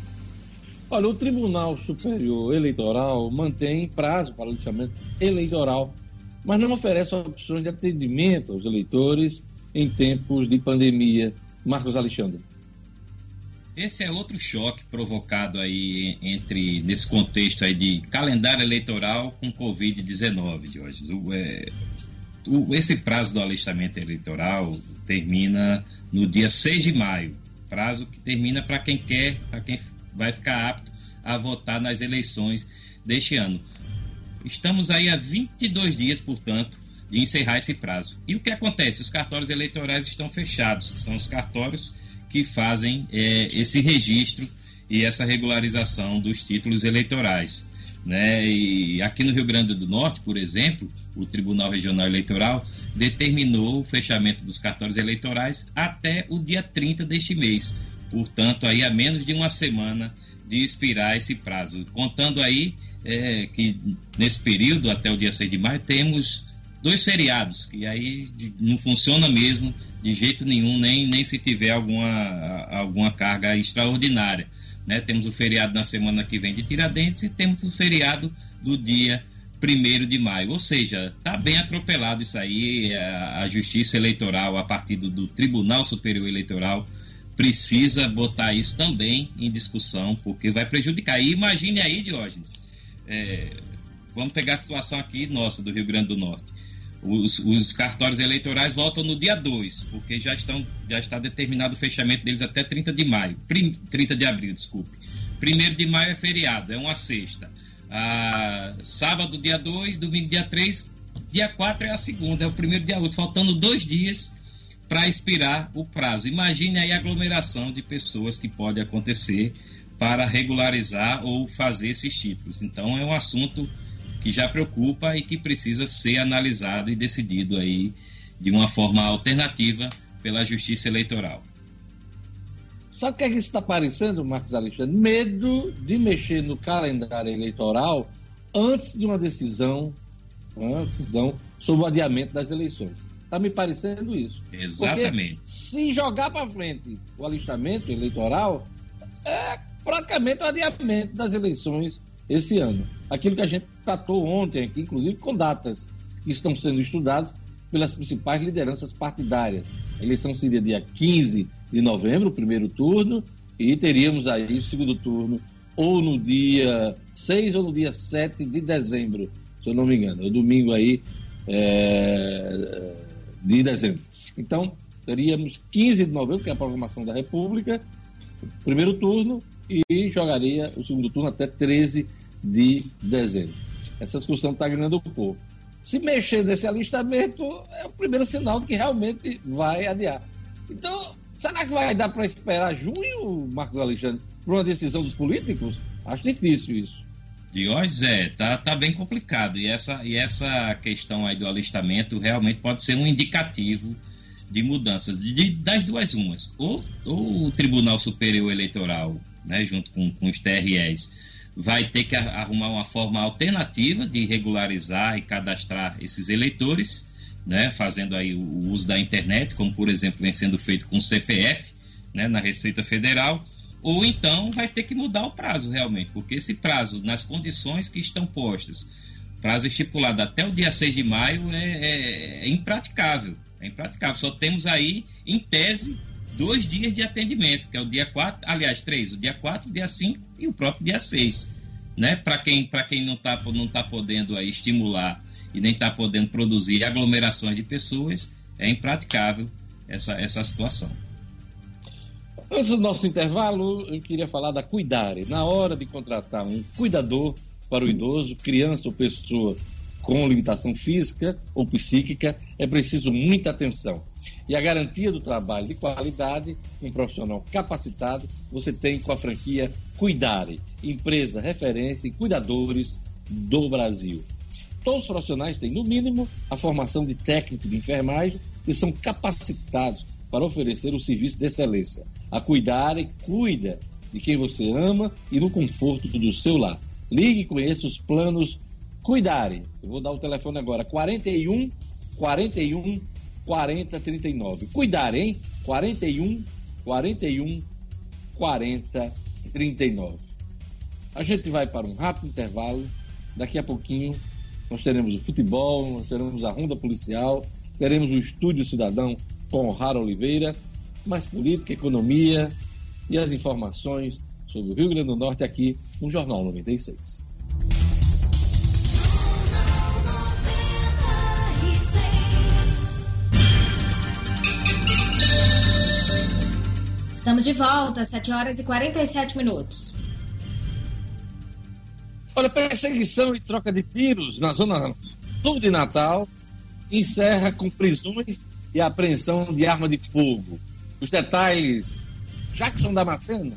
Olha, o Tribunal Superior Eleitoral mantém prazo para o lixamento eleitoral, mas não oferece opções de atendimento aos eleitores em tempos de pandemia. Marcos Alexandre. Esse é outro choque provocado aí entre nesse contexto aí de calendário eleitoral com Covid-19, de hoje. É, o, esse prazo do alistamento eleitoral termina no dia 6 de maio, prazo que termina para quem quer, para quem vai ficar apto a votar nas eleições deste ano. Estamos aí há 22 dias, portanto, de encerrar esse prazo. E o que acontece? Os cartórios eleitorais estão fechados, que são os cartórios que fazem é, esse registro e essa regularização dos títulos eleitorais. Né? E aqui no Rio Grande do Norte, por exemplo, o Tribunal Regional Eleitoral determinou o fechamento dos cartórios eleitorais até o dia 30 deste mês. Portanto, aí a menos de uma semana de expirar esse prazo. Contando aí é, que nesse período, até o dia 6 de maio, temos dois feriados, que aí não funciona mesmo de jeito nenhum, nem, nem se tiver alguma, alguma carga extraordinária. Né? Temos o feriado na semana que vem de Tiradentes e temos o feriado do dia 1 de maio. Ou seja, está bem atropelado isso aí. A, a Justiça Eleitoral, a partir do, do, Tribunal Superior Eleitoral, precisa botar isso também em discussão, porque vai prejudicar. E imagine aí, Diógenes, é, vamos pegar a situação aqui nossa, do Rio Grande do Norte. Os, os, cartórios eleitorais voltam no dia 2, porque já, estão, já está determinado o fechamento deles até 30 de maio. Prim, 30 de abril, desculpe. 1 de maio é feriado, é uma sexta. Ah, sábado, dia 2, domingo, dia 3, dia 4 é a segunda, é o primeiro dia 8, faltando dois dias para expirar o prazo. Imagine aí a aglomeração de pessoas que pode acontecer para regularizar ou fazer esses títulos. Então é um assunto que já preocupa e que precisa ser analisado e decidido aí de uma forma alternativa pela Justiça Eleitoral. Sabe o que é que isso está parecendo, Marcos Alexandre? Medo de mexer no calendário eleitoral antes de uma decisão, uma decisão sobre o adiamento das eleições. Está me parecendo isso. Exatamente. Porque se jogar para frente o alistamento eleitoral, é praticamente o adiamento das eleições esse ano. Aquilo que a gente tratou ontem aqui, inclusive com datas que estão sendo estudadas pelas principais lideranças partidárias. A eleição seria dia 15 de novembro, primeiro turno, e teríamos aí o segundo turno ou no dia 6 ou no dia 7 de dezembro, se eu não me engano, é o domingo aí é, de dezembro. Então, teríamos 15 de novembro, que é a programação da República, primeiro turno, e jogaria o segundo turno até 13 de dezembro. Essa discussão está ganhando um pouco. Se mexer nesse alistamento, é o primeiro sinal de que realmente vai adiar. Então, será que vai dar para esperar junho, Marcos Alexandre, para uma decisão dos políticos? Acho difícil isso. Diógenes, é, tá, tá bem complicado. E essa, e essa questão aí do alistamento realmente pode ser um indicativo de mudanças de, de, das duas umas. Ou, ou, o Tribunal Superior Eleitoral, né, junto com, com os TREs, vai ter que arrumar uma forma alternativa de regularizar e cadastrar esses eleitores, né, fazendo aí o uso da internet, como por exemplo vem sendo feito com o CPF, né, na Receita Federal, ou então vai ter que mudar o prazo realmente, porque esse prazo, nas condições que estão postas, prazo estipulado até o dia 6 de maio, é, é, é impraticável. É impraticável. Só temos aí, em tese, dois dias de atendimento, que é o dia 4, aliás, três, o dia 4, o dia 5 e o próximo dia 6. Né? Para quem, quem não está não tá podendo aí estimular e nem está podendo produzir aglomerações de pessoas, é impraticável essa, essa situação. Antes do nosso intervalo, eu queria falar da Cuidare. Na hora de contratar um cuidador para o idoso, criança ou pessoa com limitação física ou psíquica, é preciso muita atenção. E a garantia do trabalho de qualidade, um profissional capacitado, você tem com a franquia Cuidare, empresa referência em cuidadores do Brasil. Todos os profissionais têm, no mínimo, a formação de técnico de enfermagem e são capacitados para oferecer o serviço de excelência. A Cuidare cuida de quem você ama e no conforto do seu lar. Ligue e conheça os planos Cuidare. Eu vou dar o telefone agora: 41 41 40 39. Cuidar, hein? 41 41 40 39. A gente vai para um rápido intervalo. Daqui a pouquinho nós teremos o futebol, nós teremos a ronda policial, teremos o Estúdio Cidadão com Rara Oliveira, mais política, economia e as informações sobre o Rio Grande do Norte aqui no Jornal 96. Estamos de volta, 7 horas e 47 minutos. Olha, perseguição e troca de tiros na zona sul de Natal encerra com prisões e apreensão de arma de fogo. Os detalhes, Jackson Damasceno.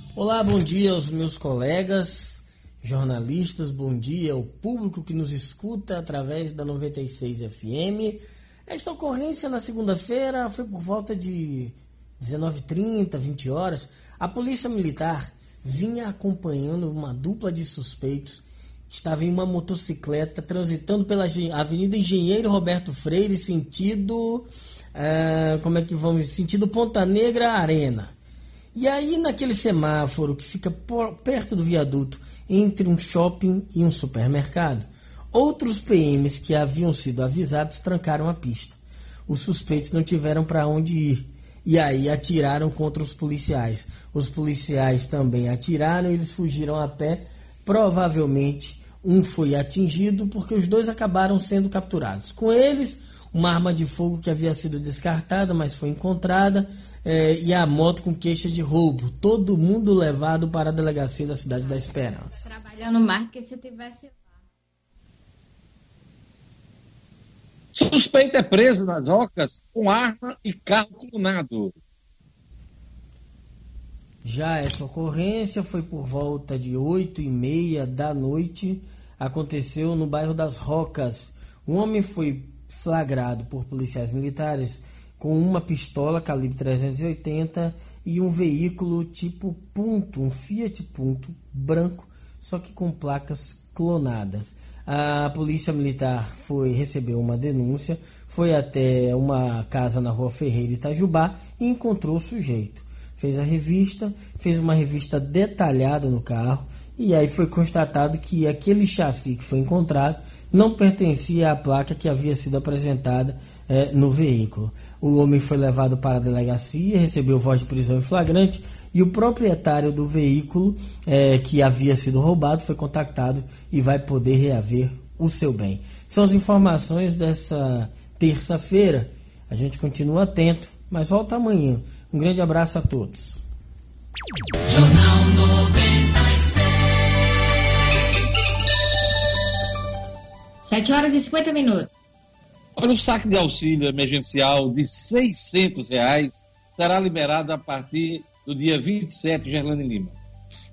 Olá, bom dia aos meus colegas jornalistas, bom dia ao público que nos escuta através da 96 FM. Esta ocorrência na segunda-feira foi por volta de 19h30, 20 horas. A Polícia Militar vinha acompanhando uma dupla de suspeitos estava em uma motocicleta transitando pela Avenida Engenheiro Roberto Freire, sentido. Uh, como é que vamos? Sentido Ponta Negra Arena. E aí, naquele semáforo que fica por, perto do viaduto entre um shopping e um supermercado, outros PMs que haviam sido avisados trancaram a pista. Os suspeitos não tiveram para onde ir e aí atiraram contra os policiais. Os policiais também atiraram e eles fugiram a pé. Provavelmente um foi atingido porque os dois acabaram sendo capturados. Com eles, uma arma de fogo que havia sido descartada, mas foi encontrada é, e a moto com queixa de roubo. Todo mundo levado para a delegacia da Cidade da Esperança. Trabalhando mais que se tivesse lá. Suspeito é preso nas rocas com arma e carro clonado. Já essa ocorrência foi por volta de oito e meia da noite. Aconteceu no bairro das Rocas. Um homem foi flagrado por policiais militares com uma pistola calibre 380 e um veículo tipo Punto, um Fiat Punto branco, só que com placas clonadas. A polícia militar foi recebeu uma denúncia, foi até uma casa na rua Ferreira Itajubá e encontrou o sujeito. Fez a revista, fez uma revista detalhada no carro e aí foi constatado que aquele chassi que foi encontrado não pertencia à placa que havia sido apresentada é, no veículo. O homem foi levado para a delegacia, recebeu voz de prisão em flagrante e o proprietário do veículo é, que havia sido roubado foi contactado e vai poder reaver o seu bem. São as informações dessa terça-feira. A gente continua atento, mas volta amanhã. Um grande abraço a todos. Jornal 96. 7 horas e 50 minutos. Olha, o saque de auxílio emergencial de 600 reais será liberado a partir do dia 27, Gerlane Lima.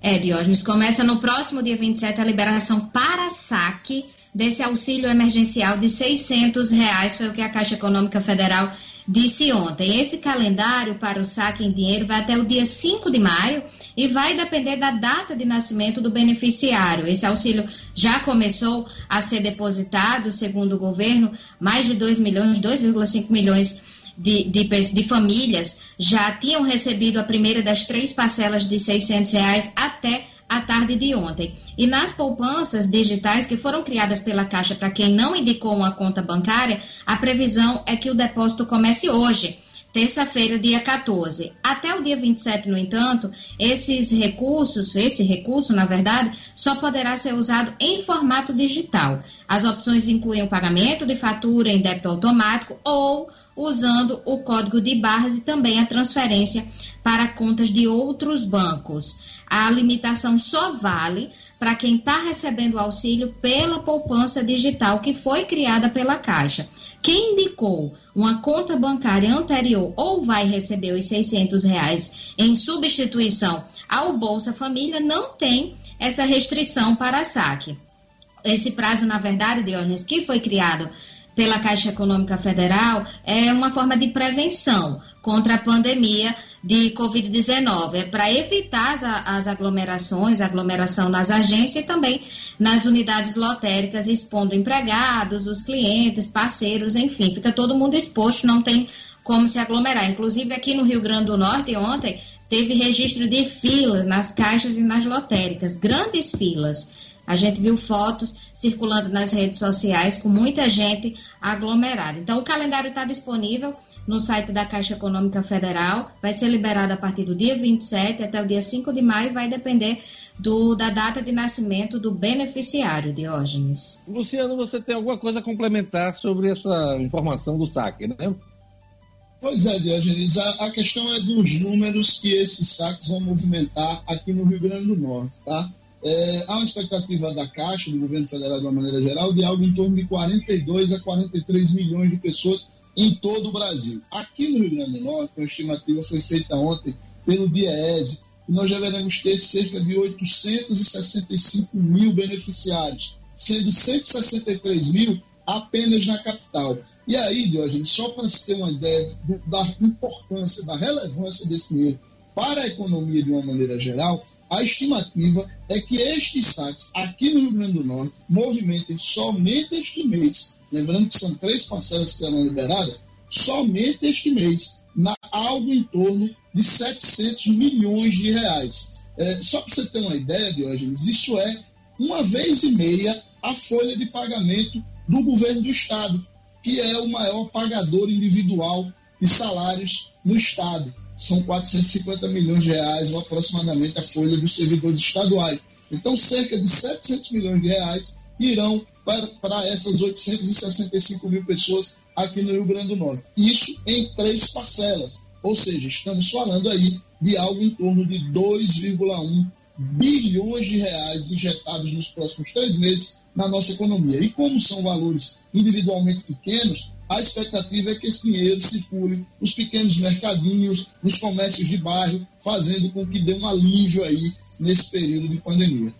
É, Diógenes, começa no próximo dia 27 a liberação para saque desse auxílio emergencial de 600 reais, foi o que a Caixa Econômica Federal disse ontem. Esse calendário para o saque em dinheiro vai até o dia 5 de maio e vai depender da data de nascimento do beneficiário. Esse auxílio já começou a ser depositado, segundo o governo, mais de 2 milhões, 2,5 milhões de, de, de, famílias já tinham recebido a primeira das três parcelas de 600 reais até a tarde de ontem. E nas poupanças digitais que foram criadas pela Caixa para quem não indicou uma conta bancária, a previsão é que o depósito comece hoje terça-feira, dia 14. Até o dia 27, no entanto, esses recursos, esse recurso, na verdade, só poderá ser usado em formato digital. As opções incluem o pagamento de fatura em débito automático ou usando o código de barras e também a transferência para contas de outros bancos. A limitação só vale para quem está recebendo o auxílio pela poupança digital que foi criada pela Caixa. Quem indicou uma conta bancária anterior ou vai receber os 600 reais em substituição ao Bolsa Família não tem essa restrição para saque. Esse prazo, na verdade, Diogenes, que foi criado pela Caixa Econômica Federal, é uma forma de prevenção contra a pandemia de Covid-19. É para evitar as, as aglomerações, aglomeração nas agências e também nas unidades lotéricas, expondo empregados, os clientes, parceiros, enfim, fica todo mundo exposto, não tem como se aglomerar. Inclusive aqui no Rio Grande do Norte, ontem, teve registro de filas nas caixas e nas lotéricas, grandes filas. A gente viu fotos circulando nas redes sociais com muita gente aglomerada. Então, o calendário está disponível no site da Caixa Econômica Federal. Vai ser liberado a partir do dia 27 até o dia 5 de maio, vai depender do, da data de nascimento do beneficiário, Diógenes. Luciano, você tem alguma coisa a complementar sobre essa informação do saque, né? Pois é, Diógenes, a, a questão é dos números que esses saques vão movimentar aqui no Rio Grande do Norte, tá? É, há uma expectativa da Caixa, do governo federal de uma maneira geral, de algo em torno de 42 a 43 milhões de pessoas em todo o Brasil. Aqui no Rio Grande do Norte, uma estimativa foi feita ontem pelo DIEESE, e nós deveremos ter cerca de 865 mil beneficiários, sendo 163 mil apenas na capital. E aí, Diógenes, só para se ter uma ideia da importância, da relevância desse dinheiro para a economia de uma maneira geral, a estimativa é que estes sites aqui no Rio Grande do Norte movimentem somente este mês lembrando que são três parcelas que serão liberadas, somente este mês, na algo em torno de 700 milhões de reais. É, só para você ter uma ideia, Diógenes, isso é uma vez e meia a folha de pagamento do governo do Estado, que é o maior pagador individual de salários no Estado. São 450 milhões de reais, ou aproximadamente, a folha dos servidores estaduais. Então, cerca de 700 milhões de reais irão para, para essas 865 mil pessoas aqui no Rio Grande do Norte. Isso em três parcelas. Ou seja, estamos falando aí de algo em torno de 2,1 bilhões de reais injetados nos próximos três meses na nossa economia. E como são valores individualmente pequenos, a expectativa é que esse dinheiro circule nos pequenos mercadinhos, nos comércios de bairro, fazendo com que dê um alívio aí nesse período de pandemia.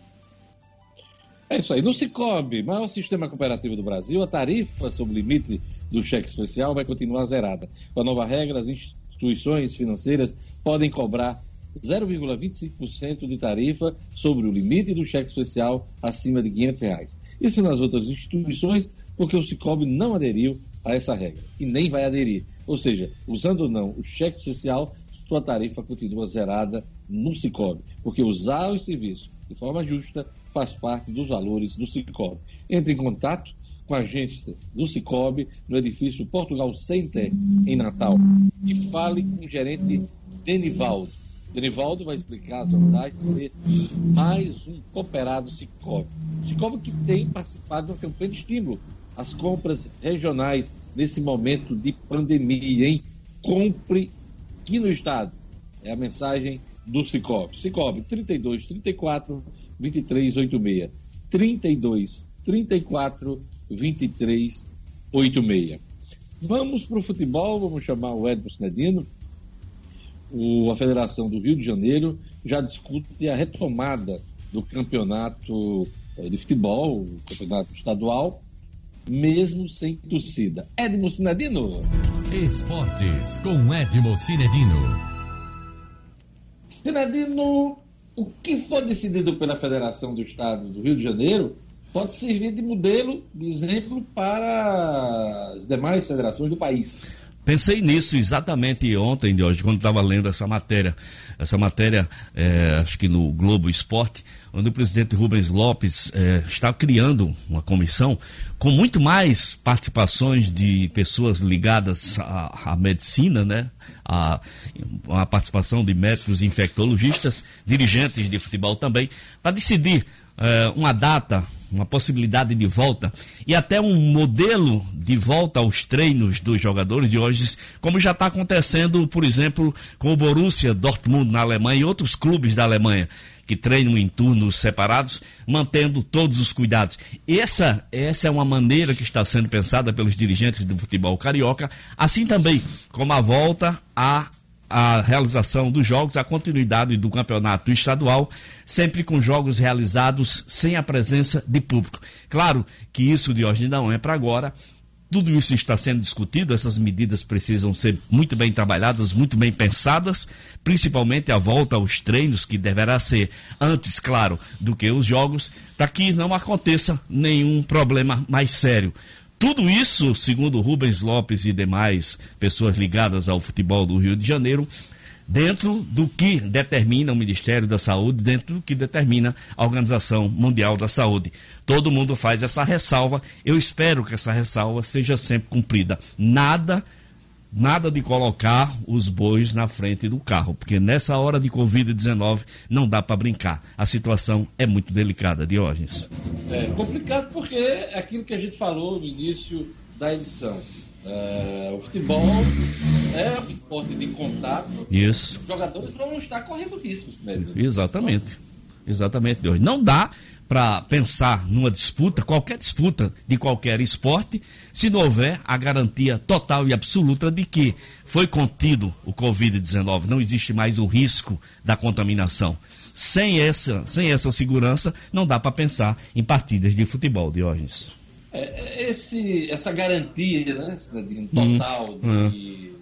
É isso aí. No Cicobi, maior sistema cooperativo do Brasil, a tarifa sobre o limite do cheque especial vai continuar zerada. Com a nova regra, as instituições financeiras podem cobrar 0,25% de tarifa sobre o limite do cheque especial acima de 500 reais. Isso nas outras instituições, porque o Cicobi não aderiu a essa regra e nem vai aderir. Ou seja, usando ou não o cheque especial, sua tarifa continua zerada no Cicobi, porque usar os serviços de forma justa faz parte dos valores do Cicobi. Entre em contato com a agência do Cicobi no edifício Portugal Center, em Natal, e fale com o gerente Denivaldo. Denivaldo vai explicar as vantagens de ser mais um cooperado Cicobi. Cicobi que tem participado de uma campanha de estímulo às compras regionais nesse momento de pandemia, hein? Compre aqui no estado. É a mensagem do Cicobi. Cicobi 32 34 23 86. 32 34 23 86. Vamos para o futebol, vamos chamar o Edson Sinedino. O, a Federação do Rio de Janeiro já discute a retomada do campeonato eh, de futebol, o campeonato estadual, mesmo sem torcida. Edmo Sinedino. Esportes com Edmo Sinedino. Sinedino, o que for decidido pela Federação do Estado do Rio de Janeiro pode servir de modelo, de exemplo para as demais federações do país. Pensei nisso exatamente ontem, de hoje, quando estava lendo essa matéria. Essa matéria, é, acho que no Globo Esporte, onde o presidente Rubens Lopes é, está criando uma comissão com muito mais participações de pessoas ligadas à, à medicina, né? A, a participação de médicos infectologistas, dirigentes de futebol também, para decidir é, uma data, uma possibilidade de volta e até um modelo de volta aos treinos dos jogadores de hoje, como já está acontecendo, por exemplo, com o Borussia Dortmund na Alemanha e outros clubes da Alemanha que treinam em turnos separados, mantendo todos os cuidados. Essa, essa é uma maneira que está sendo pensada pelos dirigentes do futebol carioca, assim também como a volta a a realização dos jogos, a continuidade do campeonato estadual, sempre com jogos realizados sem a presença de público. Claro que isso de hoje não é para agora. Tudo isso está sendo discutido, essas medidas precisam ser muito bem trabalhadas, muito bem pensadas, principalmente a volta aos treinos, que deverá ser antes, claro, do que os jogos, para que não aconteça nenhum problema mais sério. Tudo isso, segundo Rubens Lopes e demais pessoas ligadas ao futebol do Rio de Janeiro, dentro do que determina o Ministério da Saúde, dentro do que determina a Organização Mundial da Saúde. Todo mundo faz essa ressalva. Eu espero que essa ressalva seja sempre cumprida. Nada nada de colocar os bois na frente do carro, porque nessa hora de Covid-19 não dá para brincar. A situação é muito delicada, Diógenes. É complicado porque é aquilo que a gente falou no início da edição. É, o futebol é um esporte de contato. Isso. Os jogadores vão estar correndo riscos, né? Exatamente. Exatamente, Deus. Não dá para pensar numa disputa, qualquer disputa de qualquer esporte, se não houver a garantia total e absoluta de que foi contido o Covid-19, não existe mais o risco da contaminação. Sem essa, sem essa segurança, não dá para pensar em partidas de futebol, Diógenes. É, é esse, essa garantia, né, total hum, de. É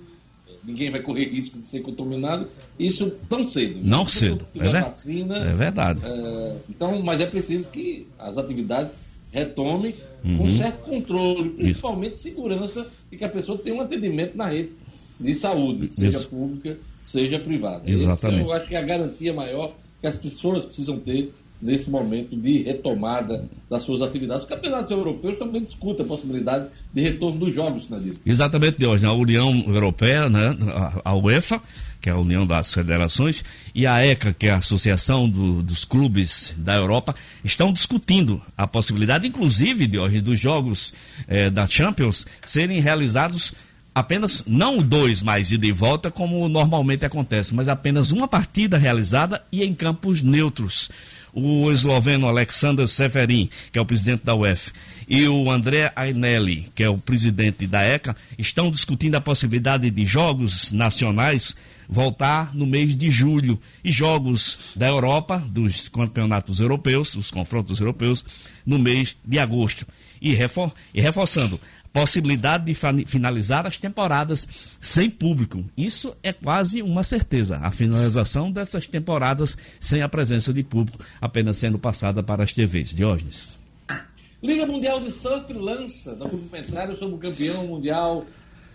ninguém vai correr risco de ser contaminado, isso tão cedo. Não cedo. É, vacina, é verdade. É, então, mas é preciso que as atividades retomem uhum. com um certo controle, principalmente isso. segurança, e que a pessoa tenha um atendimento na rede de saúde, seja isso. pública, seja privada. Exatamente. Esse, eu acho que é a garantia maior que as pessoas precisam ter nesse momento de retomada das suas atividades. Os campeonatos europeus também discutem a possibilidade de retorno dos jogos, né, Dito? Exatamente, hoje A União Europeia, né, a UEFA, que é a União das Federações, e a ECA, que é a Associação do, dos Clubes da Europa, estão discutindo a possibilidade, inclusive, de hoje, dos jogos eh, da Champions serem realizados apenas não dois mais ida e volta como normalmente acontece, mas apenas uma partida realizada e em campos neutros o esloveno Alexander Severin, que é o presidente da UF, e o André Ainelli, que é o presidente da ECA, estão discutindo a possibilidade de jogos nacionais voltar no mês de julho e jogos da Europa, dos campeonatos europeus, os confrontos europeus, no mês de agosto. E, refor e reforçando, possibilidade de finalizar as temporadas sem público. Isso é quase uma certeza. A finalização dessas temporadas sem a presença de público, apenas sendo passada para as TVs. Diógenes. Liga Mundial de Surf lança documentário sobre o campeão mundial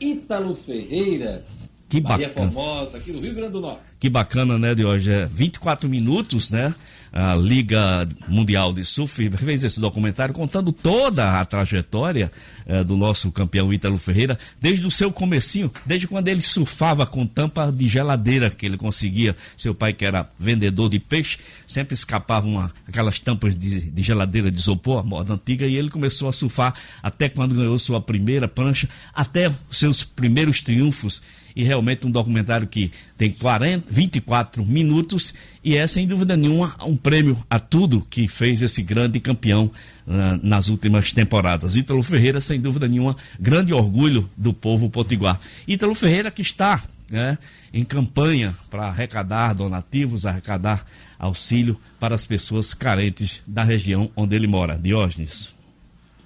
Ítalo Ferreira. Que Bahia bacana. Formosa, aqui no Rio Grande do Norte. Que bacana, né, de hoje? É 24 minutos, né? A Liga Mundial de Surf fez esse documentário contando toda a trajetória eh, do nosso campeão Ítalo Ferreira, desde o seu comecinho, desde quando ele surfava com tampa de geladeira que ele conseguia. Seu pai, que era vendedor de peixe, sempre escapavam aquelas tampas de, de geladeira de isopor, a moda antiga, e ele começou a surfar até quando ganhou sua primeira prancha, até seus primeiros triunfos e realmente um documentário que tem 40, 24 minutos e é sem dúvida nenhuma um prêmio a tudo que fez esse grande campeão uh, nas últimas temporadas. Ítalo Ferreira, sem dúvida nenhuma, grande orgulho do povo potiguar. Ítalo Ferreira que está né, em campanha para arrecadar donativos, arrecadar auxílio para as pessoas carentes da região onde ele mora. Diógenes.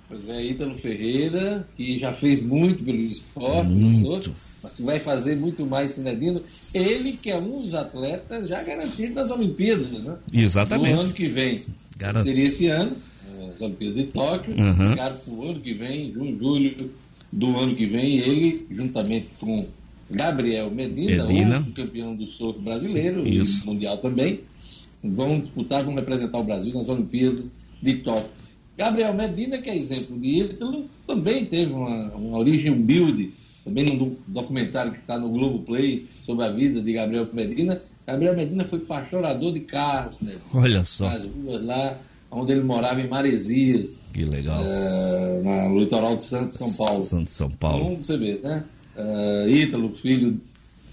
Pois é, Ítalo Ferreira, que já fez muito pelo esporte, muito. mas vai fazer muito mais Sinedino. Ele que é um dos atletas já garantido nas Olimpíadas, né? Exatamente. No ano que vem. Garant... Seria esse ano, as Olimpíadas de Tóquio, uhum. para o ano que vem, junho, julho do ano que vem, ele, juntamente com Gabriel Medina, Medina. o campeão do surf brasileiro Isso. e mundial também, vão disputar, vão representar o Brasil nas Olimpíadas de Tóquio. Gabriel Medina, que é exemplo de Ítalo, também teve uma, uma origem humilde, também num documentário que está no Globo Play sobre a vida de Gabriel Medina. Gabriel Medina foi pastorador de carros, né? Olha só. Nas ruas lá onde ele morava em Maresias. Que legal. Uh, no litoral de Santos, São Paulo. Santos, São Paulo. Então, você vê, né? Uh, Ítalo, filho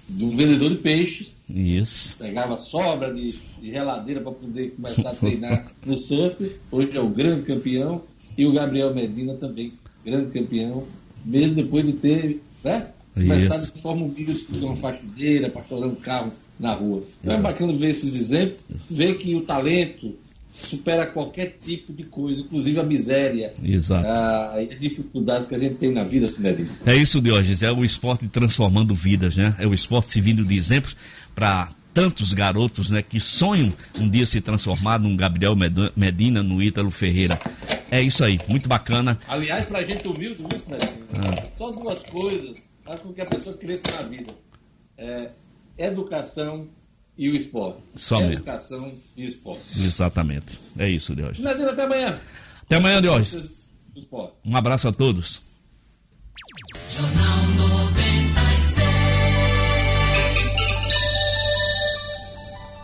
de um vendedor de peixe. Isso. Pegava sobra de, de geladeira para poder começar a treinar (laughs) no surf. Hoje é o grande campeão. E o Gabriel Medina também, grande campeão, mesmo depois de ter né, começado de forma humilde uma faxineira, pastorando carro na rua. Então é bacana ver esses exemplos, ver que o talento supera qualquer tipo de coisa, inclusive a miséria Exato. A, e as dificuldades que a gente tem na vida, Cinedinho. É isso, Diógenes, é o esporte transformando vidas, né? É o esporte servindo de exemplos para tantos garotos né, que sonham um dia se transformar num Gabriel Medina, no Ítalo Ferreira. É isso aí, muito bacana. Aliás, para a gente humilde, isso, né? Ah. Só duas coisas fazem com que a pessoa cresça na vida. É, educação e o esporte. Só Educação e esporte. Exatamente. É isso, de hoje. Até amanhã. Até amanhã, de hoje. Um abraço a todos. Jornal 96.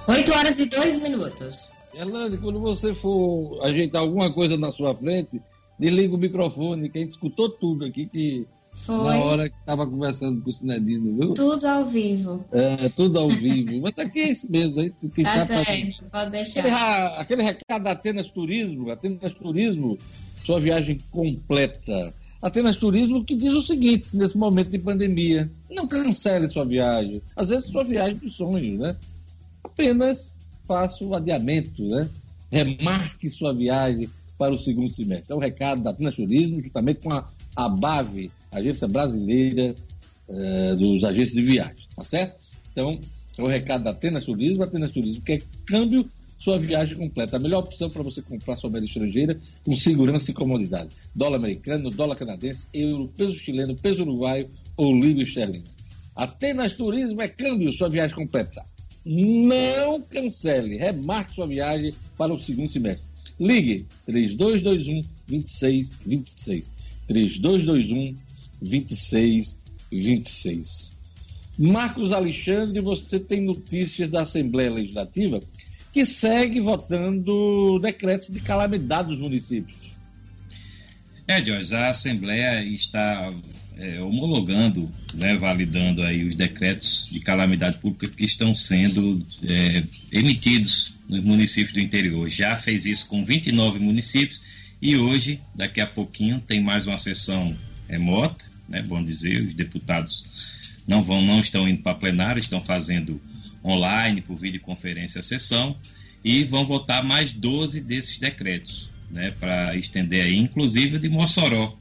8 horas e 2 minutos. Erlande, quando você for ajeitar alguma coisa na sua frente, desliga o microfone, que a gente escutou tudo aqui que foi. Na hora que estava conversando com o Sinedino, viu? Tudo ao vivo. É, tudo ao vivo. Mas aqui é isso mesmo. Aí, que tá certo, pode deixar. Aquele, aquele recado da Atenas Turismo, Atenas Turismo, sua viagem completa. Atenas Turismo que diz o seguinte, nesse momento de pandemia, não cancele sua viagem. Às vezes sua viagem de sonhos, né? Apenas faça o adiamento, né? Remarque sua viagem para o segundo semestre. É o recado da Atenas Turismo, juntamente com a, a BAVE, Agência Brasileira uh, dos Agentes de Viagem, tá certo? Então, é o recado da Atenas Turismo, Atenas Turismo, que é câmbio sua viagem completa. A melhor opção para você comprar sua moeda estrangeira com segurança e comodidade. Dólar americano, dólar canadense, euro, peso chileno, peso uruguaio ou libra esterlina. Atenas Turismo é câmbio sua viagem completa. Não cancele, remarque sua viagem para o segundo semestre. Ligue 3221 2626. 3221 26 26. Marcos Alexandre, você tem notícias da Assembleia Legislativa que segue votando decretos de calamidade dos municípios. É, Jorge, a Assembleia está é, homologando, né, validando aí os decretos de calamidade pública que estão sendo é, emitidos nos municípios do interior. Já fez isso com 29 municípios e hoje, daqui a pouquinho, tem mais uma sessão remota, né, bom dizer, os deputados não vão, não estão indo para plenário, estão fazendo online por videoconferência a sessão e vão votar mais 12 desses decretos, né, para estender aí, inclusive de Mossoró,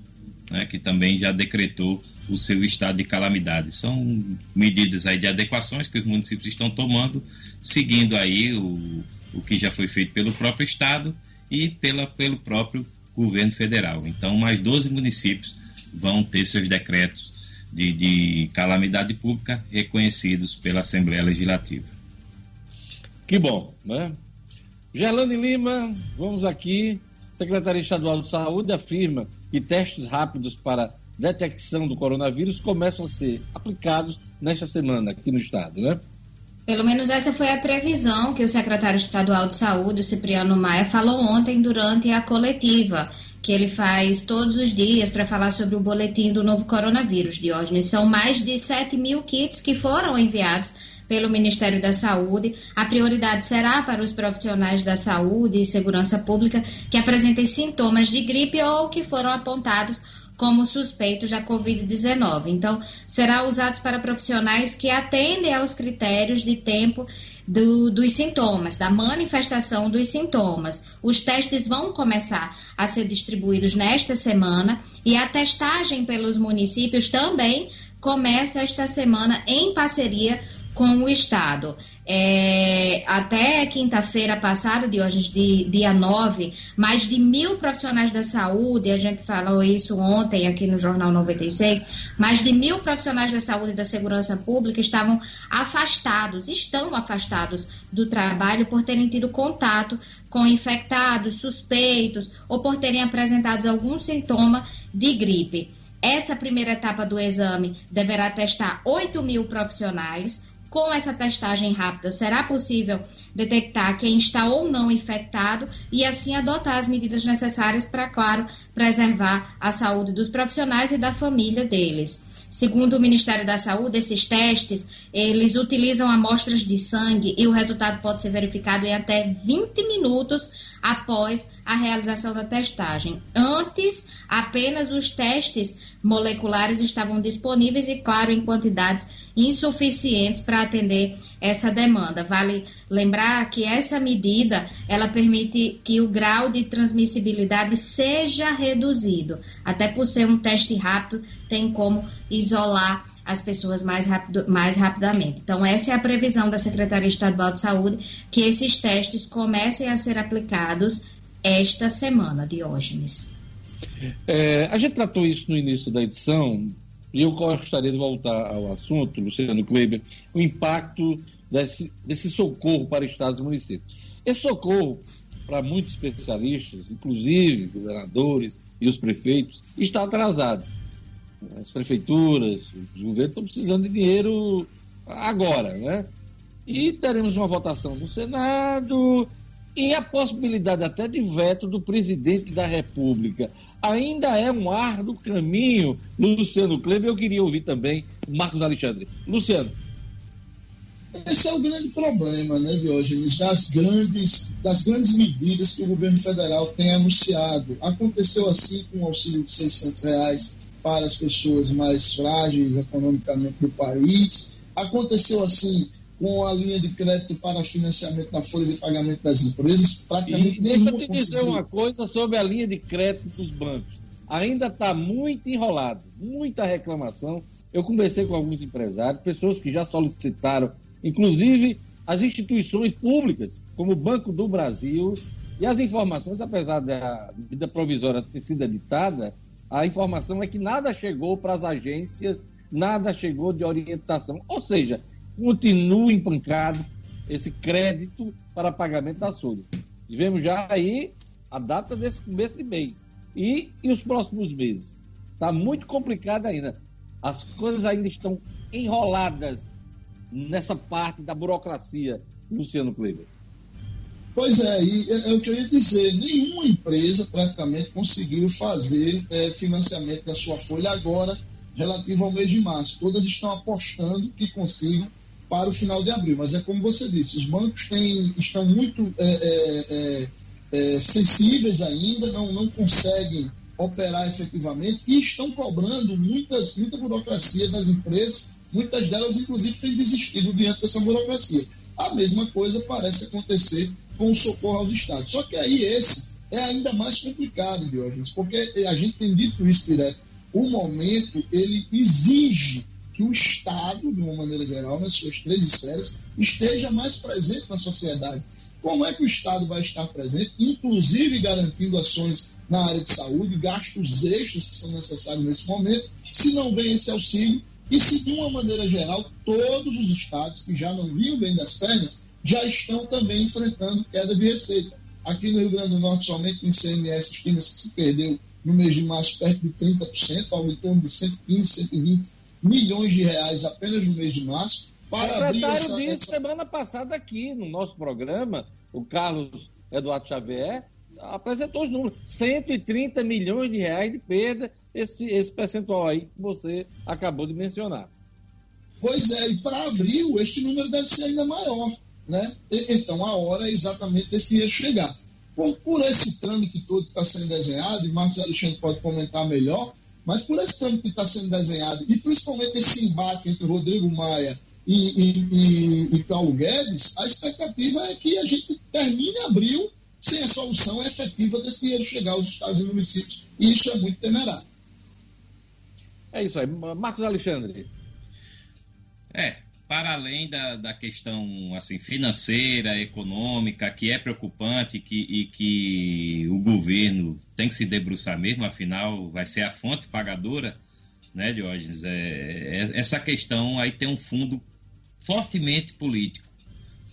né, que também já decretou o seu estado de calamidade. São medidas aí de adequações que os municípios estão tomando, seguindo aí o, o que já foi feito pelo próprio estado e pela, pelo próprio governo federal. Então, mais 12 municípios vão ter seus decretos de, de calamidade pública reconhecidos pela Assembleia Legislativa. Que bom, né? Gerlane Lima, vamos aqui. Secretaria Estadual de Saúde afirma que testes rápidos para detecção do coronavírus começam a ser aplicados nesta semana aqui no estado, né? Pelo menos essa foi a previsão que o secretário estadual de saúde, o Cipriano Maia, falou ontem durante a coletiva que ele faz todos os dias para falar sobre o boletim do novo coronavírus, Diógenes. São mais de 7 mil kits que foram enviados pelo Ministério da Saúde. A prioridade será para os profissionais da saúde e segurança pública que apresentem sintomas de gripe ou que foram apontados como suspeitos da Covid-19. Então, será usado para profissionais que atendem aos critérios de tempo do, dos sintomas, da manifestação dos sintomas. Os testes vão começar a ser distribuídos nesta semana e a testagem pelos municípios também começa esta semana em parceria com o Estado. É, até quinta-feira passada, de hoje, de, dia 9, mais de mil profissionais da saúde, a gente falou isso ontem aqui no Jornal 96, mais de mil profissionais da saúde e da segurança pública estavam afastados, estão afastados do trabalho por terem tido contato com infectados, suspeitos ou por terem apresentado algum sintoma de gripe. Essa primeira etapa do exame deverá testar 8 mil profissionais com essa testagem rápida, será possível detectar quem está ou não infectado e assim adotar as medidas necessárias para, claro, preservar a saúde dos profissionais e da família deles. Segundo o Ministério da Saúde, esses testes, eles utilizam amostras de sangue e o resultado pode ser verificado em até 20 minutos após a realização da testagem. Antes, apenas os testes moleculares estavam disponíveis e, claro, em quantidades insuficientes para atender essa demanda. Vale lembrar que essa medida ela permite que o grau de transmissibilidade seja reduzido. Até por ser um teste rápido, tem como isolar as pessoas mais, rápido, mais rapidamente. Então, essa é a previsão da Secretaria Estadual de Saúde, que esses testes comecem a ser aplicados esta semana, Diógenes. É, a gente tratou isso no início da edição, e eu gostaria de voltar ao assunto, Luciano Kleber, o impacto desse, desse socorro para estados e municípios. Esse socorro, para muitos especialistas, inclusive governadores e os prefeitos, está atrasado. As prefeituras, os governos estão precisando de dinheiro agora, né? E teremos uma votação no Senado e a possibilidade até de veto do presidente da República. Ainda é um árduo caminho, Luciano Kleber. Eu queria ouvir também Marcos Alexandre. Luciano. Esse é o grande problema, né, Diógenes, das grandes, das grandes medidas que o governo federal tem anunciado. Aconteceu assim com o auxílio de 600 reais para as pessoas mais frágeis economicamente do país. Aconteceu assim com a linha de crédito para financiamento da folha de pagamento das empresas. Praticamente e deixa eu te dizer uma coisa sobre a linha de crédito dos bancos. Ainda está muito enrolado, muita reclamação. Eu conversei com alguns empresários, pessoas que já solicitaram, inclusive as instituições públicas, como o Banco do Brasil, e as informações, apesar da medida provisória ter sido editada, a informação é que nada chegou para as agências, nada chegou de orientação. Ou seja, continua empancado esse crédito para pagamento das folhas. E vemos já aí a data desse começo de mês. E, e os próximos meses. Está muito complicado ainda. As coisas ainda estão enroladas nessa parte da burocracia, Luciano Kleber. Pois é, e é, é, o que eu ia dizer. Nenhuma empresa praticamente conseguiu fazer é, financiamento da sua folha agora relativo ao mês de março. Todas estão apostando que consigam para o final de abril. Mas é como você disse, os bancos têm, estão muito é, é, é, é sensíveis ainda, não, não conseguem operar efetivamente e estão cobrando muitas, muita burocracia das empresas, muitas delas, inclusive, têm desistido diante dessa burocracia. A mesma coisa parece acontecer com o socorro aos estados. Só que aí esse é ainda mais complicado, Diógenes, porque a gente tem dito isso direto. O momento, ele exige que o Estado, de uma maneira geral, nas suas três esferas, esteja mais presente na sociedade. Como é que o Estado vai estar presente, inclusive garantindo ações na área de saúde, gastos extras que são necessários nesse momento, se não vem esse auxílio e se, de uma maneira geral, todos os estados que já não vinham bem das pernas já estão também enfrentando queda de receita. Aqui no Rio Grande do Norte, somente em CMS, estima-se que se perdeu no mês de março perto de 30%, ao em torno de 115, 120 milhões de reais apenas no mês de março. Para o secretário essa, disse essa... semana passada aqui no nosso programa, o Carlos Eduardo Xavier apresentou os números. 130 milhões de reais de perda, esse, esse percentual aí que você acabou de mencionar. Pois é, e para abril este número deve ser ainda maior. Né? E, então a hora é exatamente desse dinheiro chegar. Por, por esse trâmite todo que está sendo desenhado, e Marcos Alexandre pode comentar melhor, mas por esse trâmite que está sendo desenhado, e principalmente esse embate entre Rodrigo Maia e, e, e, e Paulo Guedes, a expectativa é que a gente termine abril sem a solução efetiva desse dinheiro chegar aos estados e municípios. E isso é muito temerário. É isso aí. Marcos Alexandre. É, para além da, da questão assim financeira, econômica, que é preocupante que, e que o governo tem que se debruçar mesmo, afinal vai ser a fonte pagadora, né, Diógenes? É, é, essa questão aí tem um fundo fortemente político,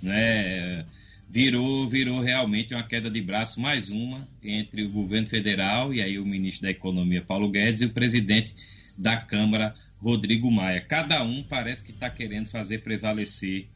né? Virou, virou realmente uma queda de braço, mais uma, entre o governo federal e aí o ministro da Economia, Paulo Guedes, e o presidente da Câmara, Rodrigo Maia. Cada um parece que está querendo fazer prevalecer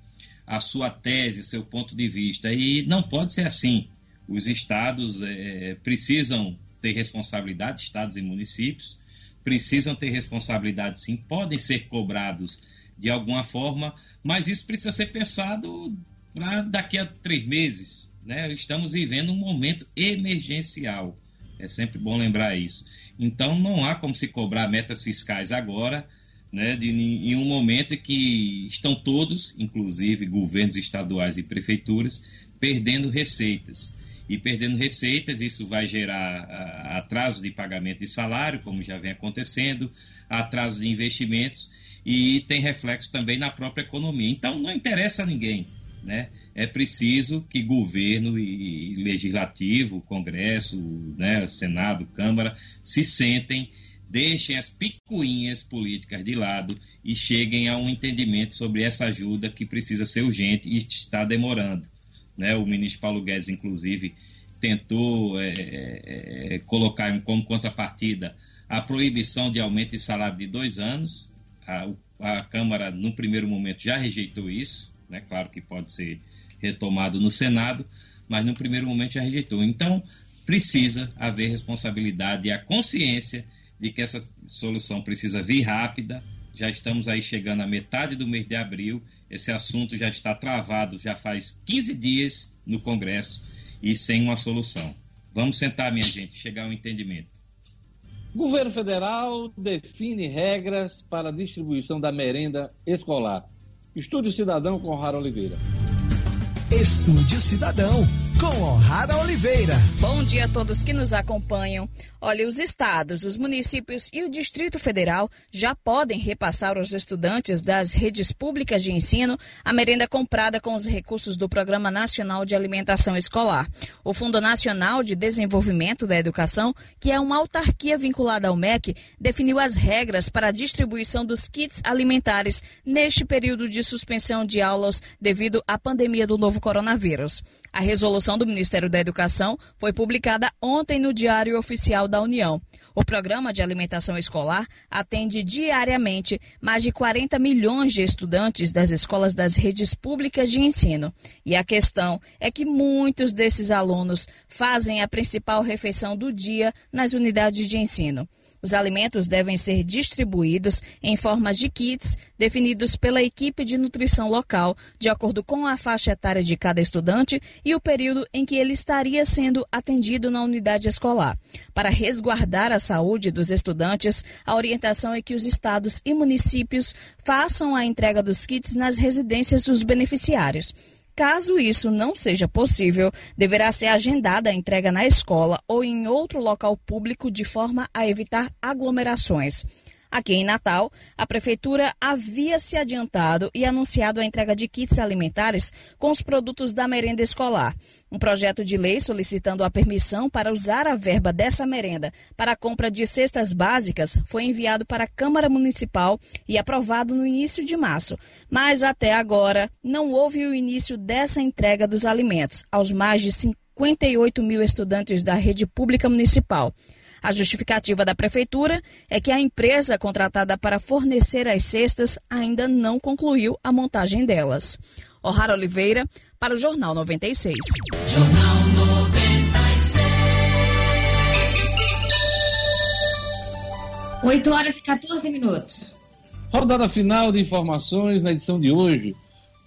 a sua tese, seu ponto de vista. E não pode ser assim. Os estados é, precisam ter responsabilidade, estados e municípios, precisam ter responsabilidade sim, podem ser cobrados de alguma forma, mas isso precisa ser pensado para daqui a três meses. Né? Estamos vivendo um momento emergencial. É sempre bom lembrar isso. Então, não há como se cobrar metas fiscais agora, né, de, em um momento que estão todos, inclusive governos estaduais e prefeituras, perdendo receitas. E perdendo receitas, isso vai gerar atraso de pagamento de salário, como já vem acontecendo, atraso de investimentos e tem reflexo também na própria economia. Então, não interessa a ninguém, né? É preciso que governo e legislativo, Congresso, né, Senado, Câmara, se sentem, deixem as picuinhas políticas de lado e cheguem a um entendimento sobre essa ajuda que precisa ser urgente e está demorando. Né? O ministro Paulo Guedes, inclusive, tentou é, é, é colocar como contrapartida a proibição de aumento de salário de dois anos, a, a Câmara, no primeiro momento, já rejeitou isso, né? claro que pode ser retomado no Senado, mas no primeiro momento já rejeitou. Então, precisa haver responsabilidade e a consciência de que essa solução precisa vir rápida. Já estamos aí chegando à metade do mês de abril, esse assunto já está travado já faz 15 dias no Congresso e sem uma solução. Vamos sentar, minha gente, chegar a um entendimento. Governo federal define regras para a distribuição da merenda escolar. Estúdio Cidadão com Rara Oliveira. Estúdio Cidadão, com O'Hara Oliveira. Bom dia a todos que nos acompanham. Olha, os estados, os municípios e o Distrito Federal já podem repassar aos estudantes das redes públicas de ensino a merenda comprada com os recursos do Programa Nacional de Alimentação Escolar. O Fundo Nacional de Desenvolvimento da Educação, que é uma autarquia vinculada ao MEC, definiu as regras para a distribuição dos kits alimentares neste período de suspensão de aulas devido à pandemia do novo coronavírus. A resolução do Ministério da Educação foi publicada ontem no Diário Oficial da União. O programa de alimentação escolar atende diariamente mais de 40 milhões de estudantes das escolas das redes públicas de ensino. E a questão é que muitos desses alunos fazem a principal refeição do dia nas unidades de ensino. Os alimentos devem ser distribuídos em formas de kits definidos pela equipe de nutrição local, de acordo com a faixa etária de cada estudante e o período em que ele estaria sendo atendido na unidade escolar. Para resguardar a saúde dos estudantes, a orientação é que os estados e municípios façam a entrega dos kits nas residências dos beneficiários. Caso isso não seja possível, deverá ser agendada a entrega na escola ou em outro local público de forma a evitar aglomerações. Aqui em Natal, a Prefeitura havia se adiantado e anunciado a entrega de kits alimentares com os produtos da merenda escolar. Um projeto de lei solicitando a permissão para usar a verba dessa merenda para a compra de cestas básicas foi enviado para a Câmara Municipal e aprovado no início de março. Mas até agora não houve o início dessa entrega dos alimentos aos mais de 58 mil estudantes da rede pública municipal. A justificativa da prefeitura é que a empresa contratada para fornecer as cestas ainda não concluiu a montagem delas. O'Hara Oliveira, para o Jornal 96. Jornal 96. 8 horas e 14 minutos. Rodada final de informações na edição de hoje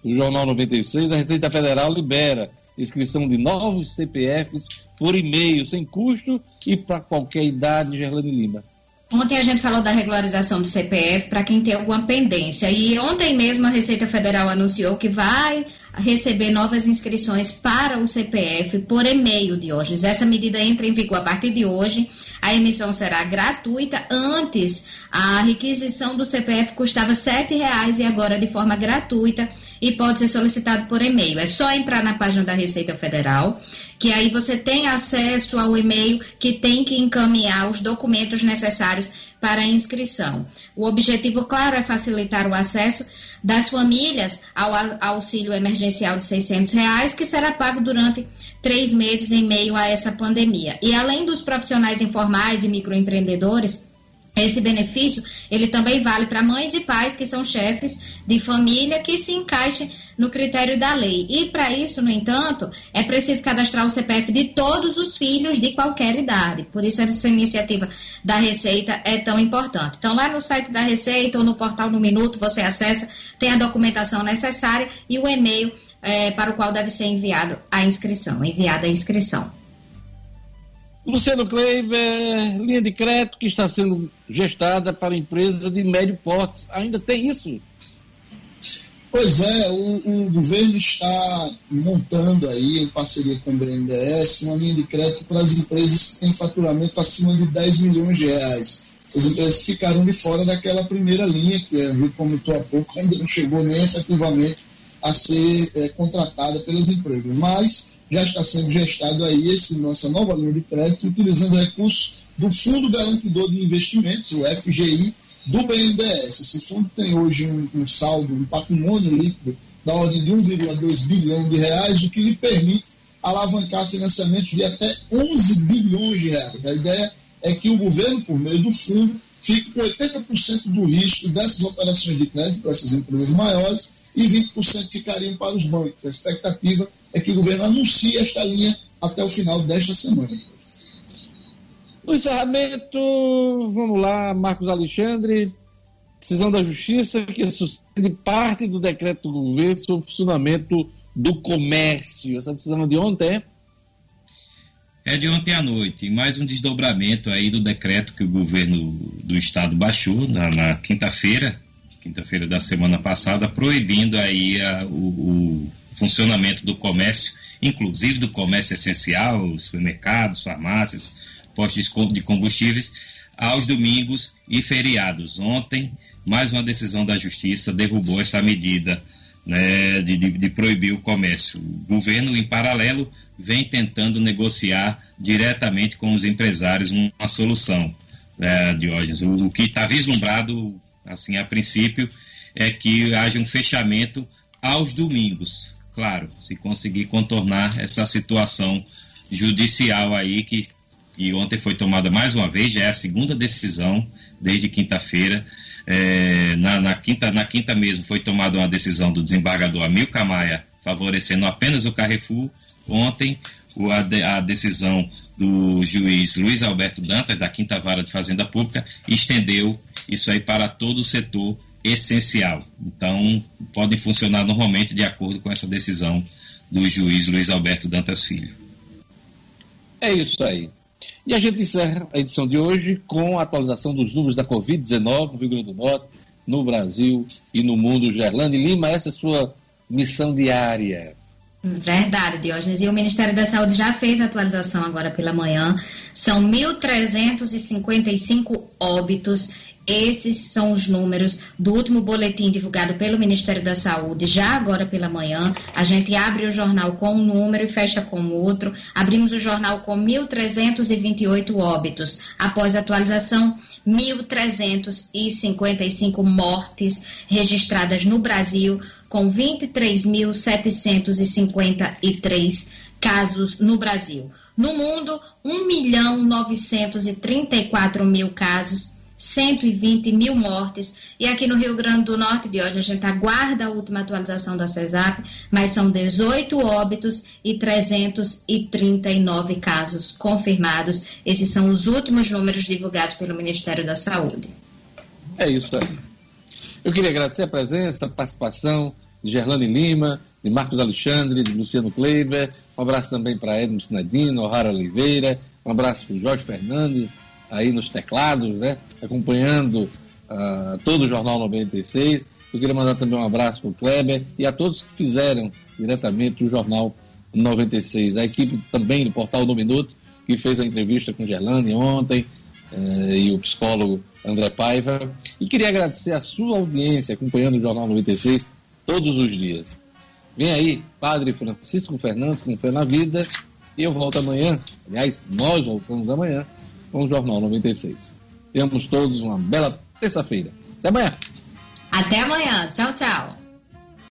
do Jornal 96. A Receita Federal libera inscrição de novos CPFs por e-mail, sem custo e para qualquer idade, Gerlane Lima. Ontem a gente falou da regularização do CPF para quem tem alguma pendência. E ontem mesmo a Receita Federal anunciou que vai receber novas inscrições para o CPF por e-mail de hoje. Essa medida entra em vigor a partir de hoje. A emissão será gratuita. Antes, a requisição do CPF custava R$ 7,00 e agora de forma gratuita e pode ser solicitado por e-mail. É só entrar na página da Receita Federal, que aí você tem acesso ao e-mail que tem que encaminhar os documentos necessários para a inscrição. O objetivo, claro, é facilitar o acesso das famílias ao auxílio emergencial de 600 reais, que será pago durante três meses em meio a essa pandemia. E além dos profissionais informais e microempreendedores, esse benefício, ele também vale para mães e pais que são chefes de família que se encaixem no critério da lei. E para isso, no entanto, é preciso cadastrar o CPF de todos os filhos de qualquer idade. Por isso essa iniciativa da Receita é tão importante. Então lá no site da Receita ou no portal no Minuto você acessa, tem a documentação necessária e o e-mail é, para o qual deve ser enviado a inscrição, enviada a inscrição. Luciano Kleiber, linha de crédito que está sendo gestada para empresas de médio porte. Ainda tem isso? Pois é, o, o, governo está montando aí, em parceria com o BNDES, uma linha de crédito para as empresas que têm faturamento acima de 10 milhões de reais. Essas empresas ficaram de fora daquela primeira linha, que a gente comentou há pouco, ainda não chegou nem efetivamente a ser é, contratada pelas empresas. Mas já está sendo gestado aí esse, nossa nova linha de crédito, utilizando recursos do Fundo Garantidor de Investimentos, o FGI, do BNDES. Esse fundo tem hoje um, um saldo, um patrimônio líquido da ordem de 1,2 bilhão de reais, o que lhe permite alavancar financiamentos de até 11 bilhões de reais. A ideia é que o governo, por meio do fundo, fique com 80% do risco dessas operações de crédito para essas empresas maiores e 20% ficariam para os bancos. A expectativa é que o governo anuncie esta linha até o final desta semana. No encerramento, vamos lá, Marcos Alexandre, decisão da Justiça que suspende parte do decreto do governo sobre o funcionamento do comércio. Essa decisão é de ontem é? É de ontem à noite. Mais um desdobramento aí do decreto que o governo do estado baixou na, na quinta-feira, quinta-feira da semana passada, proibindo aí a, o, o, funcionamento do comércio, inclusive do comércio essencial, supermercados, farmácias, postos de combustíveis, aos domingos e feriados. Ontem, mais uma decisão da Justiça derrubou essa medida né, de, de, de proibir o comércio. O governo, em paralelo, vem tentando negociar diretamente com os empresários uma solução, é, Diógenes. O, o que está vislumbrado assim, a princípio, é que haja um fechamento aos domingos. Claro, se conseguir contornar essa situação judicial aí que, que ontem foi tomada mais uma vez, já é a segunda decisão desde quinta-feira. É, na, na, quinta, na quinta mesmo foi tomada uma decisão do desembargador Amilcar Maia favorecendo apenas o Carrefour. Ontem a decisão do juiz Luiz Alberto Dantas, da Quinta Vara de Fazenda Pública, estendeu isso aí para todo o setor essencial. Então, podem funcionar normalmente de acordo com essa decisão do juiz Luiz Alberto Dantas Filho. É isso aí. E a gente encerra a edição de hoje com a atualização dos números da Covid-19 no Rio Grande do Norte, no Brasil e no mundo. Gerlane Lima, essa é a sua missão diária. Verdade, Diógenes. E o Ministério da Saúde já fez a atualização agora pela manhã. São 1.355 óbitos. Esses são os números do último boletim divulgado pelo Ministério da Saúde, já agora pela manhã. A gente abre o jornal com um número e fecha com outro. Abrimos o jornal com 1.328 óbitos. Após a atualização, 1.355 mortes registradas no Brasil, com 23.753 casos no Brasil. No mundo, 1 milhão 934 mil casos 120 mil mortes. E aqui no Rio Grande do Norte de hoje, a gente aguarda a última atualização da CESAP, mas são 18 óbitos e 339 casos confirmados. Esses são os últimos números divulgados pelo Ministério da Saúde. É isso aí. Eu queria agradecer a presença, a participação de Gerlane Lima, de Marcos Alexandre, de Luciano Kleiber. Um abraço também para Edmo Sinadino, O'Hara Oliveira. Um abraço para o Jorge Fernandes, aí nos teclados, né? Acompanhando uh, todo o Jornal 96. Eu queria mandar também um abraço para o Kleber e a todos que fizeram diretamente o Jornal 96. A equipe também do Portal do Minuto, que fez a entrevista com Gerlane ontem, uh, e o psicólogo André Paiva. E queria agradecer a sua audiência acompanhando o Jornal 96 todos os dias. Vem aí, Padre Francisco Fernandes com Fé na Vida. E eu volto amanhã. Aliás, nós voltamos amanhã com o Jornal 96. Tenhamos todos uma bela terça-feira. Até amanhã. Até amanhã. Tchau, tchau.